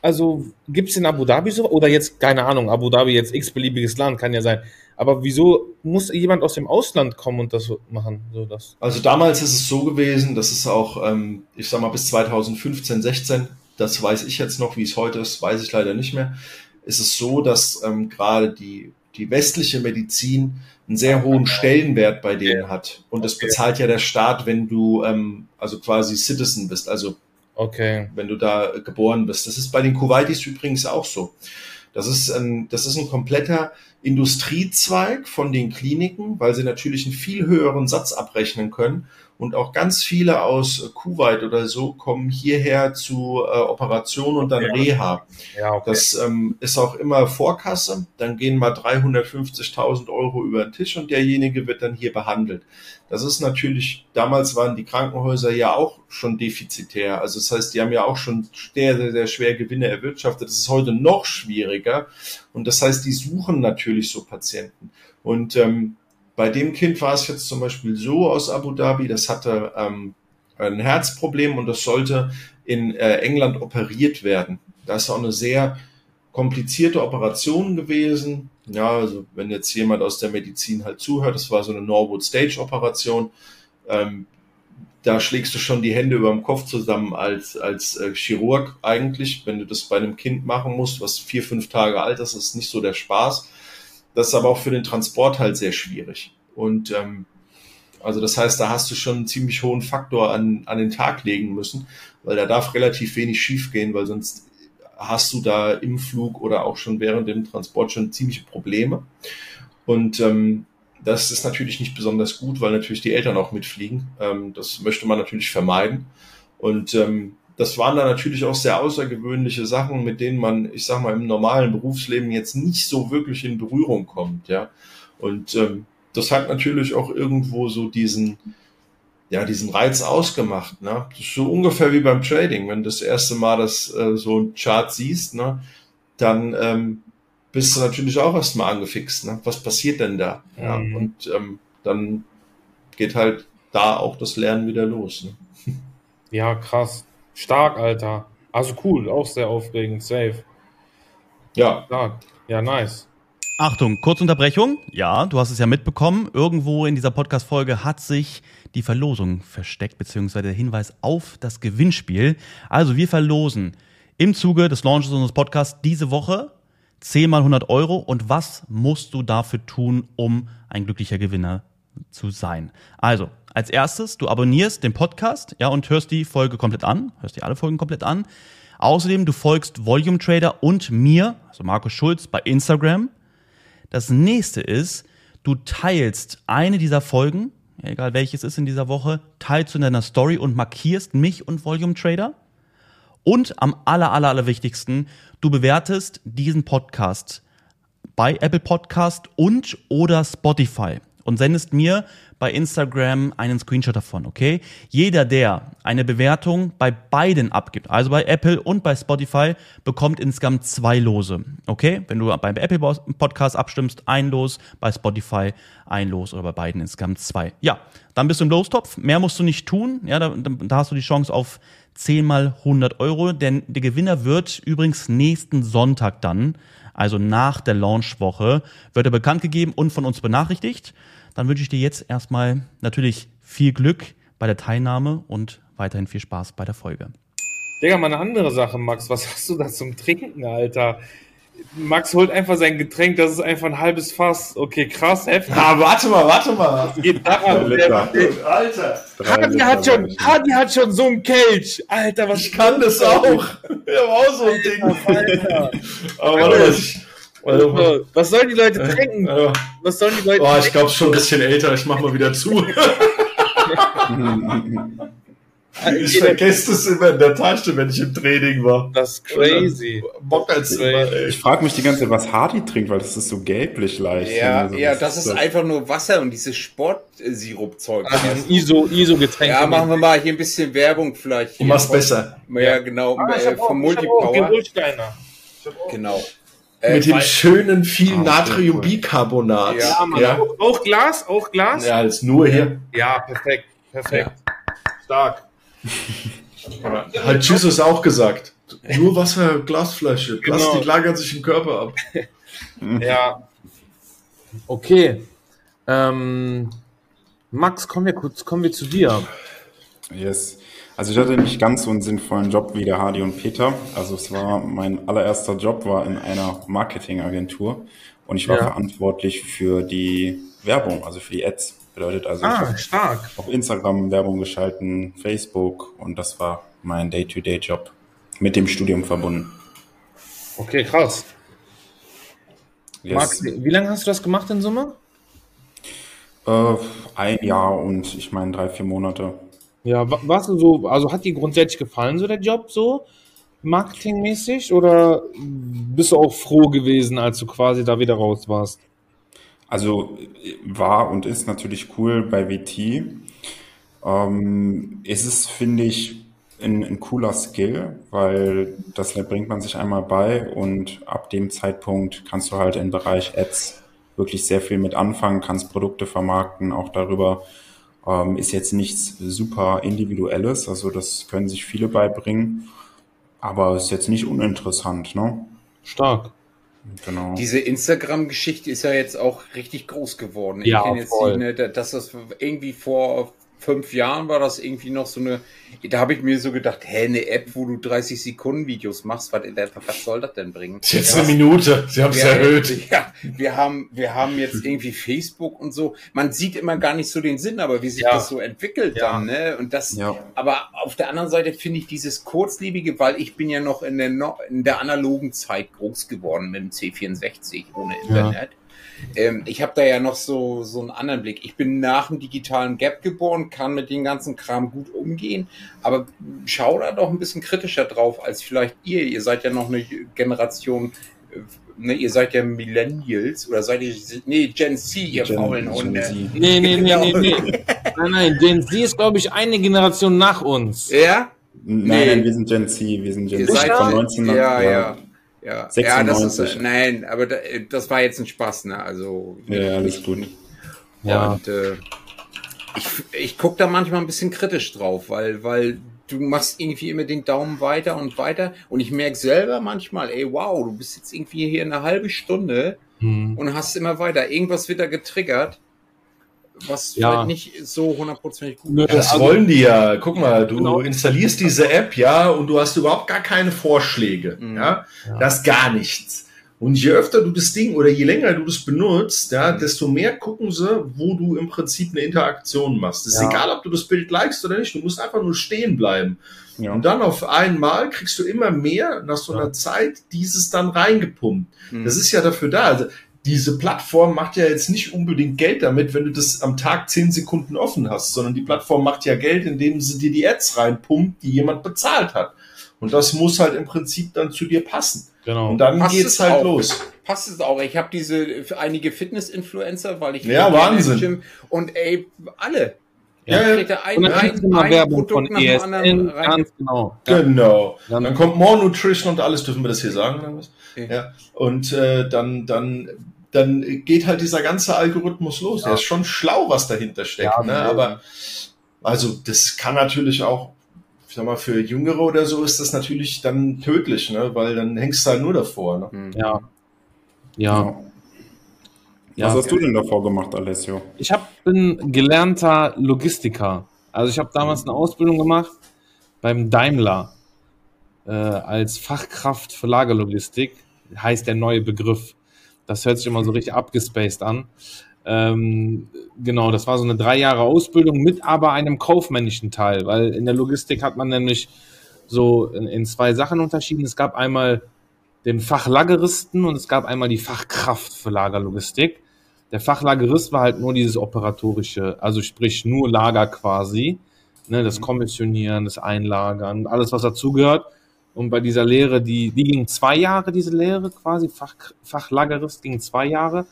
Also gibt es in Abu Dhabi so? Oder jetzt, keine Ahnung, Abu Dhabi jetzt x-beliebiges Land, kann ja sein. Aber wieso muss jemand aus dem Ausland kommen und das machen? So das? Also damals ist es so gewesen, dass es auch, ähm, ich sag mal, bis 2015, 16 das weiß ich jetzt noch, wie es heute ist, weiß ich leider nicht mehr, ist es so, dass ähm, gerade die, die westliche Medizin einen sehr hohen Stellenwert bei denen hat. Und das bezahlt ja der Staat, wenn du ähm, also quasi Citizen bist, also Okay. wenn du da geboren bist. Das ist bei den Kuwaitis übrigens auch so. Das ist ein, das ist ein kompletter Industriezweig von den Kliniken, weil sie natürlich einen viel höheren Satz abrechnen können. Und auch ganz viele aus Kuwait oder so kommen hierher zu äh, Operationen und dann Ja. Reha. Ja, okay. Das ähm, ist auch immer Vorkasse. Dann gehen mal 350.000 Euro über den Tisch und derjenige wird dann hier behandelt. Das ist natürlich, damals waren die Krankenhäuser ja auch schon defizitär. Also das heißt, die haben ja auch schon sehr, sehr, sehr schwer Gewinne erwirtschaftet. Das ist heute noch schwieriger. Und das heißt, die suchen natürlich so Patienten. Und ähm, bei dem Kind war es jetzt zum Beispiel so aus Abu Dhabi, das hatte ähm, ein Herzproblem und das sollte in äh, England operiert werden. Da ist auch eine sehr komplizierte Operation gewesen. Ja, also wenn jetzt jemand aus der Medizin halt zuhört, das war so eine Norwood Stage Operation. Ähm, da schlägst du schon die Hände über dem Kopf zusammen als, als äh, Chirurg eigentlich, wenn du das bei einem Kind machen musst, was vier, fünf Tage alt ist, ist nicht so der Spaß. Das ist aber auch für den Transport halt sehr schwierig. Und ähm, also das heißt, da hast du schon einen ziemlich hohen Faktor an, an den Tag legen müssen, weil da darf relativ wenig schief gehen, weil sonst hast du da im Flug oder auch schon während dem Transport schon ziemliche Probleme. Und ähm, das ist natürlich nicht besonders gut, weil natürlich die Eltern auch mitfliegen. Ähm, das möchte man natürlich vermeiden. Und ähm, das waren dann natürlich auch sehr außergewöhnliche Sachen, mit denen man, ich sag mal, im normalen Berufsleben jetzt nicht so wirklich in Berührung kommt, ja. Und ähm, das hat natürlich auch irgendwo so diesen, ja, diesen Reiz ausgemacht. Ne? Das ist so ungefähr wie beim Trading. Wenn du das erste Mal das äh, so ein Chart siehst, ne, dann ähm, bist du natürlich auch erstmal angefixt. Ne? Was passiert denn da? Ja, Mhm. und ähm, dann geht halt da auch das Lernen wieder los. Ne? Ja, krass. Stark, Alter. Also cool, auch sehr aufregend, safe. Ja, Stark. Ja, nice. Achtung, kurze Unterbrechung. Ja, du hast es ja mitbekommen. Irgendwo in dieser Podcast-Folge hat sich die Verlosung versteckt, beziehungsweise der Hinweis auf das Gewinnspiel. Also wir verlosen im Zuge des Launches unseres Podcasts diese Woche 10 mal 100 Euro. Und was musst du dafür tun, um ein glücklicher Gewinner zu sein? Also, als erstes, du abonnierst den Podcast, ja, und hörst die Folge komplett an, hörst dir alle Folgen komplett an. Außerdem, du folgst Volume Trader und mir, also Markus Schulz, bei Instagram. Das nächste ist, du teilst eine dieser Folgen, egal welches ist in dieser Woche, teilst du in deiner Story und markierst mich und Volume Trader. Und am aller, aller, aller wichtigsten, du bewertest diesen Podcast bei Apple Podcast und oder Spotify und sendest mir bei Instagram einen Screenshot davon, okay? Jeder, der eine Bewertung bei beiden abgibt, also bei Apple und bei Spotify, bekommt insgesamt zwei Lose, okay? Wenn du beim Apple Podcast abstimmst, ein Los, bei Spotify ein Los oder bei beiden insgesamt zwei. Ja, dann bist du im Lostopf, mehr musst du nicht tun, ja, da, da hast du die Chance auf 10 mal 100 Euro, denn der Gewinner wird übrigens nächsten Sonntag dann, also nach der Launchwoche, wird er bekannt gegeben und von uns benachrichtigt. Dann wünsche ich dir jetzt erstmal natürlich viel Glück bei der Teilnahme und weiterhin viel Spaß bei der Folge. Digga, mal eine andere Sache, Max. Was hast du da zum Trinken, Alter? Max holt einfach sein Getränk, das ist einfach ein halbes Fass. Okay, krass, heftig. Ah, warte mal, warte mal. Geht daran. Alter, Hadi hat schon, Hadi hat schon so einen Kelch. Alter, was ich kann das auch. Ich hab auch so ein Ding. Alter. Aber warte mal, ich, warte mal. Was sollen die Leute trinken? Ja. Was sollen die Leute Oh, ich glaube schon ein bisschen älter. Ich mach mal wieder zu. Ich vergesse es immer in der Tasche, wenn ich im Training war. Das ist crazy. Bock als immer, ey. Ich frage mich die ganze Zeit, was Hardy trinkt, weil das ist so gelblich leicht. Ja, Also, ja, das ist einfach nur Wasser und dieses Sportsirupzeug. Ah, diesen ISO, ISO-Getränk. Ja, machen wir mal hier ein bisschen Werbung vielleicht. Du machst besser. Ja, genau, Ah, ich äh, auch, vom ich hab auch Multipower. Holsteiner. Genau. Äh, Mit dem schönen viel Ah, Natriumbicarbonat. Ja, Ja, Mann. ja. Auch, auch Glas, auch Glas. Ja, als nur hier. Ja, perfekt, perfekt. Stark. Hat Jesus auch gesagt. Nur Wasser, Glasflasche. Genau. Plastik lagert sich im Körper ab. Ja. Okay. Ähm, Max, kommen wir kurz, kommen wir zu dir. Yes. Also ich hatte nicht ganz so einen sinnvollen Job wie der Hardy und Peter. Also es war mein allererster Job war in einer Marketingagentur und ich war Ja. verantwortlich für die Werbung, also für die Ads. Bedeutet also, ich Ah, habe stark. auf Instagram Werbung geschalten, Facebook und das war mein Day-to-Day-Job mit dem Studium verbunden. Okay, krass. Yes. Max, wie lange hast du das gemacht in Summe? Äh, ein Jahr und ich meine drei, vier Monate. Ja, wa- warst du so, also hat dir grundsätzlich gefallen, so der Job so, marketingmäßig, oder bist du auch froh gewesen, als du quasi da wieder raus warst? Also war und ist natürlich cool bei WT. Ähm, es ist, finde ich, ein, ein cooler Skill, weil das bringt man sich einmal bei und ab dem Zeitpunkt kannst du halt im Bereich Ads wirklich sehr viel mit anfangen, kannst Produkte vermarkten, auch darüber. Ähm, ist jetzt nichts super Individuelles, also das können sich viele beibringen, aber ist jetzt nicht uninteressant, ne? Stark. Genau. Diese Instagram-Geschichte ist ja jetzt auch richtig groß geworden. Ja, kenn jetzt voll. die, ne, da- dass das irgendwie vor fünf Jahren war das irgendwie noch so eine, da habe ich mir so gedacht, hä, eine App, wo du 30 Sekunden Videos machst, was, was soll das denn bringen? Ist jetzt eine Minute. Sie haben es Ja, erhöht. Ja, wir haben, wir haben jetzt irgendwie Facebook und so. Man sieht immer gar nicht so den Sinn, aber wie sich Ja. das so entwickelt Ja. dann, ne? Und das, Ja. aber auf der anderen Seite finde ich dieses kurzlebige, weil ich bin ja noch in der, in der analogen Zeit groß geworden mit dem C64 ohne Internet. Ähm, ich habe da ja noch so, so einen anderen Blick. Ich bin nach dem digitalen Gap geboren, kann mit dem ganzen Kram gut umgehen, aber schau da doch ein bisschen kritischer drauf als vielleicht ihr. Ihr seid ja noch eine Generation, äh, ne, ihr seid ja Millennials oder seid ihr, nee, Gen Z, ihr Gen- faulen Gen Hunde. Z. Nee, nee, nee, nee, nee. Nein, nein, Gen Z ist, glaube ich, eine Generation nach uns. Ja? Nein, Nee. nein, wir sind Gen Z, wir sind Gen Z von 19. ja, ja, ja. Ja, das 96. ist, nein, aber da, das war jetzt ein Spaß, ne? Also Ja, ja, alles gut. Ja. Und äh, ich, ich gucke da manchmal ein bisschen kritisch drauf, weil, weil du machst irgendwie immer den Daumen weiter und weiter. Und ich merke selber manchmal, ey, wow, du bist jetzt irgendwie hier eine halbe Stunde Hm. und hast immer weiter. Irgendwas wird da getriggert, was Ja. vielleicht nicht so hundertprozentig gut ist. Das also- wollen die ja. Guck mal, du Genau. installierst diese App, ja, und du hast überhaupt gar keine Vorschläge. Mhm. Ja? Ja. Das ist gar nichts. Und je öfter du das Ding oder je länger du das benutzt, ja, desto mehr gucken sie, wo du im Prinzip eine Interaktion machst. Es ist Ja. egal, ob du das Bild likest oder nicht. Du musst einfach nur stehen bleiben. Ja. Und dann auf einmal kriegst du immer mehr nach so einer Ja. Zeit dieses dann reingepumpt. Mhm. Das ist ja dafür da. Also diese Plattform macht ja jetzt nicht unbedingt Geld damit, wenn du das am Tag zehn Sekunden offen hast, sondern die Plattform macht ja Geld, indem sie dir die Ads reinpumpt, die jemand bezahlt hat. Und das muss halt im Prinzip dann zu dir passen. Genau. Und dann Passt geht's es halt auch. los. Passt es auch. Ich habe diese für einige Fitness-Influencer, weil ich Ja, Wahnsinn. Gym- und ey, alle. Ja, ja. da ein, Und dann ein, mal ein Werbung Produkt von ESN, rein. ganz genau. Ja. Genau. Dann- Dann kommt More Nutrition und alles, dürfen wir das hier sagen? Okay. Ja. Und äh, dann, dann, dann geht halt dieser ganze Algorithmus los. Ja. Der ist schon schlau, was dahinter steckt. Ja, ne? Aber also das kann natürlich auch, ich sag mal, für Jüngere oder so ist das natürlich dann tödlich, ne? Weil dann hängst du halt nur davor. Ne? Hm. Ja. Ja. Was ja. hast du denn davor gemacht, Alessio? Ich hab, bin gelernter Logistiker. Also ich habe damals eine Ausbildung gemacht beim Daimler äh, als Fachkraft für Lagerlogistik. Heißt der neue Begriff. Das hört sich immer so richtig abgespaced an. Ähm, genau, das war so eine drei Jahre Ausbildung mit aber einem kaufmännischen Teil, weil in der Logistik hat man nämlich so in, in zwei Sachen unterschieden. Es gab einmal den Fachlageristen und es gab einmal die Fachkraft für Lagerlogistik. Der Fachlagerist war halt nur dieses operatorische, also sprich nur Lager quasi, ne, das Kommissionieren, das Einlagern, alles was dazugehört. Und bei dieser Lehre, die, die ging zwei Jahre, diese Lehre quasi, Fach, Fachlagerist ging zwei Jahre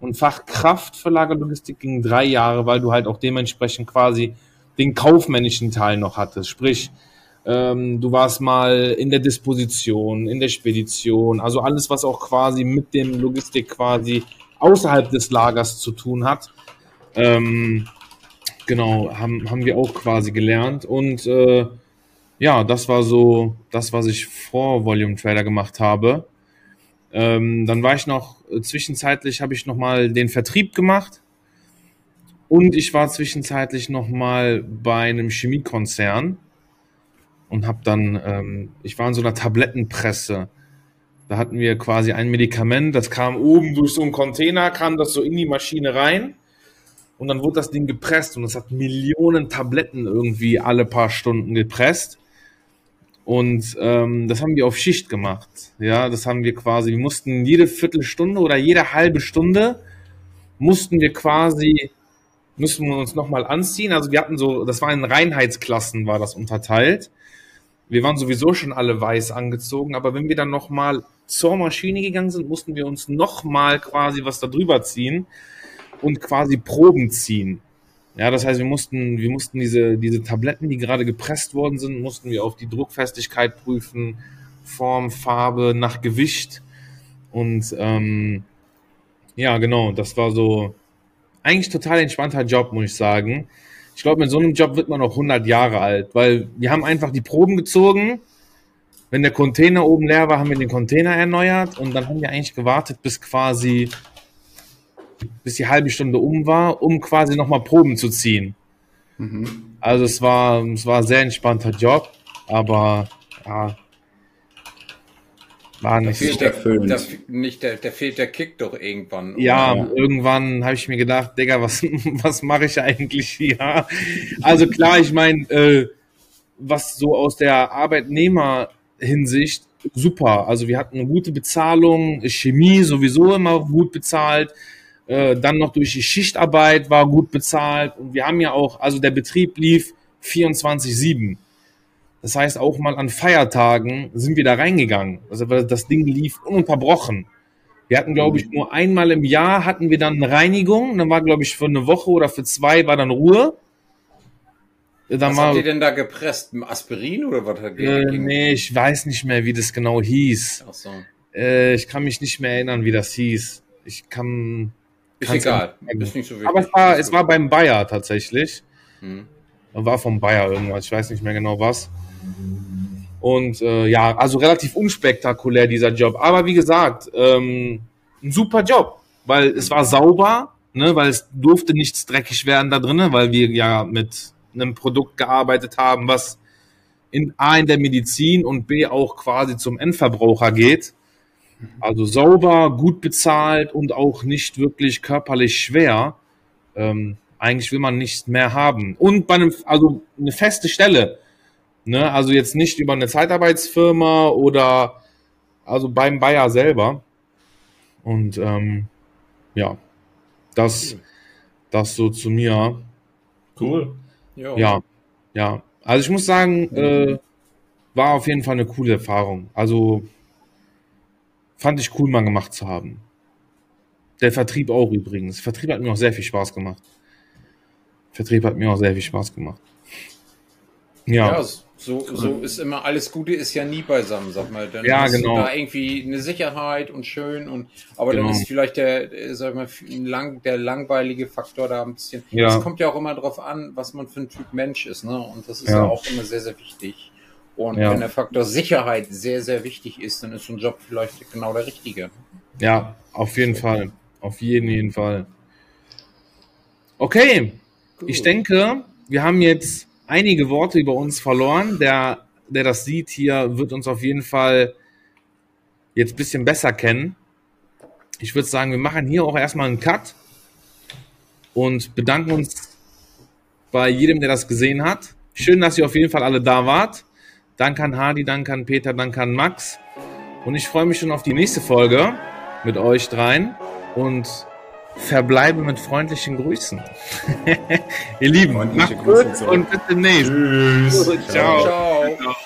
und Fachkraft für Lagerlogistik ging drei Jahre, weil du halt auch dementsprechend quasi den kaufmännischen Teil noch hattest. Sprich, ähm, du warst mal in der Disposition, in der Spedition, also alles, was auch quasi mit dem Logistik quasi außerhalb des Lagers zu tun hat. Ähm, genau, haben, haben wir auch quasi gelernt. Und äh, ja, das war so das, was ich vor Volume Trader gemacht habe. Ähm, dann war ich noch, äh, zwischenzeitlich habe ich nochmal den Vertrieb gemacht. Und ich war zwischenzeitlich nochmal bei einem Chemiekonzern. und habe dann, ähm, ich war in so einer Tablettenpresse. Da hatten wir quasi ein Medikament, das kam oben durch so einen Container, kam das so in die Maschine rein und dann wurde das Ding gepresst und es hat Millionen Tabletten irgendwie alle paar Stunden gepresst. Und ähm, das haben wir auf Schicht gemacht. Ja, das haben wir quasi, wir mussten jede Viertelstunde oder jede halbe Stunde mussten wir quasi, mussten wir uns nochmal anziehen. Also wir hatten so, das war in Reinheitsklassen, war das unterteilt. Wir waren sowieso schon alle weiß angezogen, aber wenn wir dann nochmal zur Maschine gegangen sind, mussten wir uns nochmal quasi was da drüber ziehen und quasi Proben ziehen. Ja, das heißt, wir mussten, wir mussten diese, diese Tabletten, die gerade gepresst worden sind, mussten wir auf die Druckfestigkeit prüfen, Form, Farbe, nach Gewicht. Und ähm, ja, genau, das war so eigentlich total entspannter Job, muss ich sagen. Ich glaube, mit so einem Job wird man noch 100 Jahre alt, weil wir haben einfach die Proben gezogen. Wenn der Container oben leer war, haben wir den Container erneuert und dann haben wir eigentlich gewartet, bis quasi bis die halbe Stunde um war, um quasi nochmal Proben zu ziehen. Mhm. Also es war, es war ein sehr entspannter Job, aber ja, war nicht da so erfüllend. Der, nicht der, der fehlt der Kick doch irgendwann. Ja, oder? irgendwann habe ich mir gedacht, Digga, was, was mache ich eigentlich hier? Also klar, ich meine, äh, was so aus der Arbeitnehmerhinsicht super. Also wir hatten eine gute Bezahlung, Chemie sowieso immer gut bezahlt. Äh, dann noch durch die Schichtarbeit war gut bezahlt. Und wir haben ja auch, also der Betrieb lief 24-7. Das heißt, auch mal an Feiertagen sind wir da reingegangen. Also das Ding lief ununterbrochen. Wir hatten, glaube ich, nur einmal im Jahr hatten wir dann eine Reinigung. dann war, glaube ich, für eine Woche oder für zwei war dann Ruhe. Dann was war, habt ihr denn da gepresst? Aspirin oder was? Hat äh, nee, ich weiß nicht mehr, wie das genau hieß. Ach so. Äh, ich kann mich nicht mehr erinnern, wie das hieß. Ich kann ist egal. Ist nicht so wichtig. Aber es war, es war beim Bayer tatsächlich. Hm. War vom Bayer irgendwas. Ich weiß nicht mehr genau was. Und äh, ja, also relativ unspektakulär dieser Job. Aber wie gesagt, ähm, ein super Job, weil es war sauber, ne, weil es durfte nichts dreckig werden da drinnen, weil wir ja mit einem Produkt gearbeitet haben, was in A in der Medizin und B auch quasi zum Endverbraucher geht. Also sauber, gut bezahlt und auch nicht wirklich körperlich schwer. Ähm, eigentlich will man nichts mehr haben. Und bei einem, also eine feste Stelle. Ne? Also jetzt nicht über eine Zeitarbeitsfirma oder also beim Bayer selber. Und ähm, ja, das, das so zu mir. Cool. Ja, ja. Also ich muss sagen, äh, war auf jeden Fall eine coole Erfahrung. Also Fand ich cool, mal gemacht zu haben. Der Vertrieb auch übrigens. Vertrieb hat mir auch sehr viel Spaß gemacht. Vertrieb hat mir auch sehr viel Spaß gemacht. Ja. ja so, so ist immer alles Gute ist ja nie beisammen, sag mal. Dann ja, genau. da irgendwie eine Sicherheit und schön und aber genau. dann ist vielleicht der, sag mal, lang, der langweilige Faktor da ein bisschen. Ja. Es kommt ja auch immer darauf an, was man für ein Typ Mensch ist, ne? Und das ist ja, ja auch immer sehr, sehr wichtig. Und ja. wenn der Faktor Sicherheit sehr, sehr wichtig ist, dann ist so ein Job vielleicht genau der richtige. Ja, auf jeden Fall. Auf jeden, jeden Fall. Okay, cool. ich denke, wir haben jetzt einige Worte über uns verloren. Der, der das sieht hier, wird uns auf jeden Fall jetzt ein bisschen besser kennen. Ich würde sagen, wir machen hier auch erstmal einen Cut und bedanken uns bei jedem, der das gesehen hat. Schön, dass ihr auf jeden Fall alle da wart. Danke an Hardy, danke an Peter, danke an Max. Und ich freue mich schon auf die nächste Folge mit euch dreien und verbleibe mit freundlichen Grüßen. Ihr Lieben, macht gut und bis demnächst. Tschüss. Ciao. Ciao.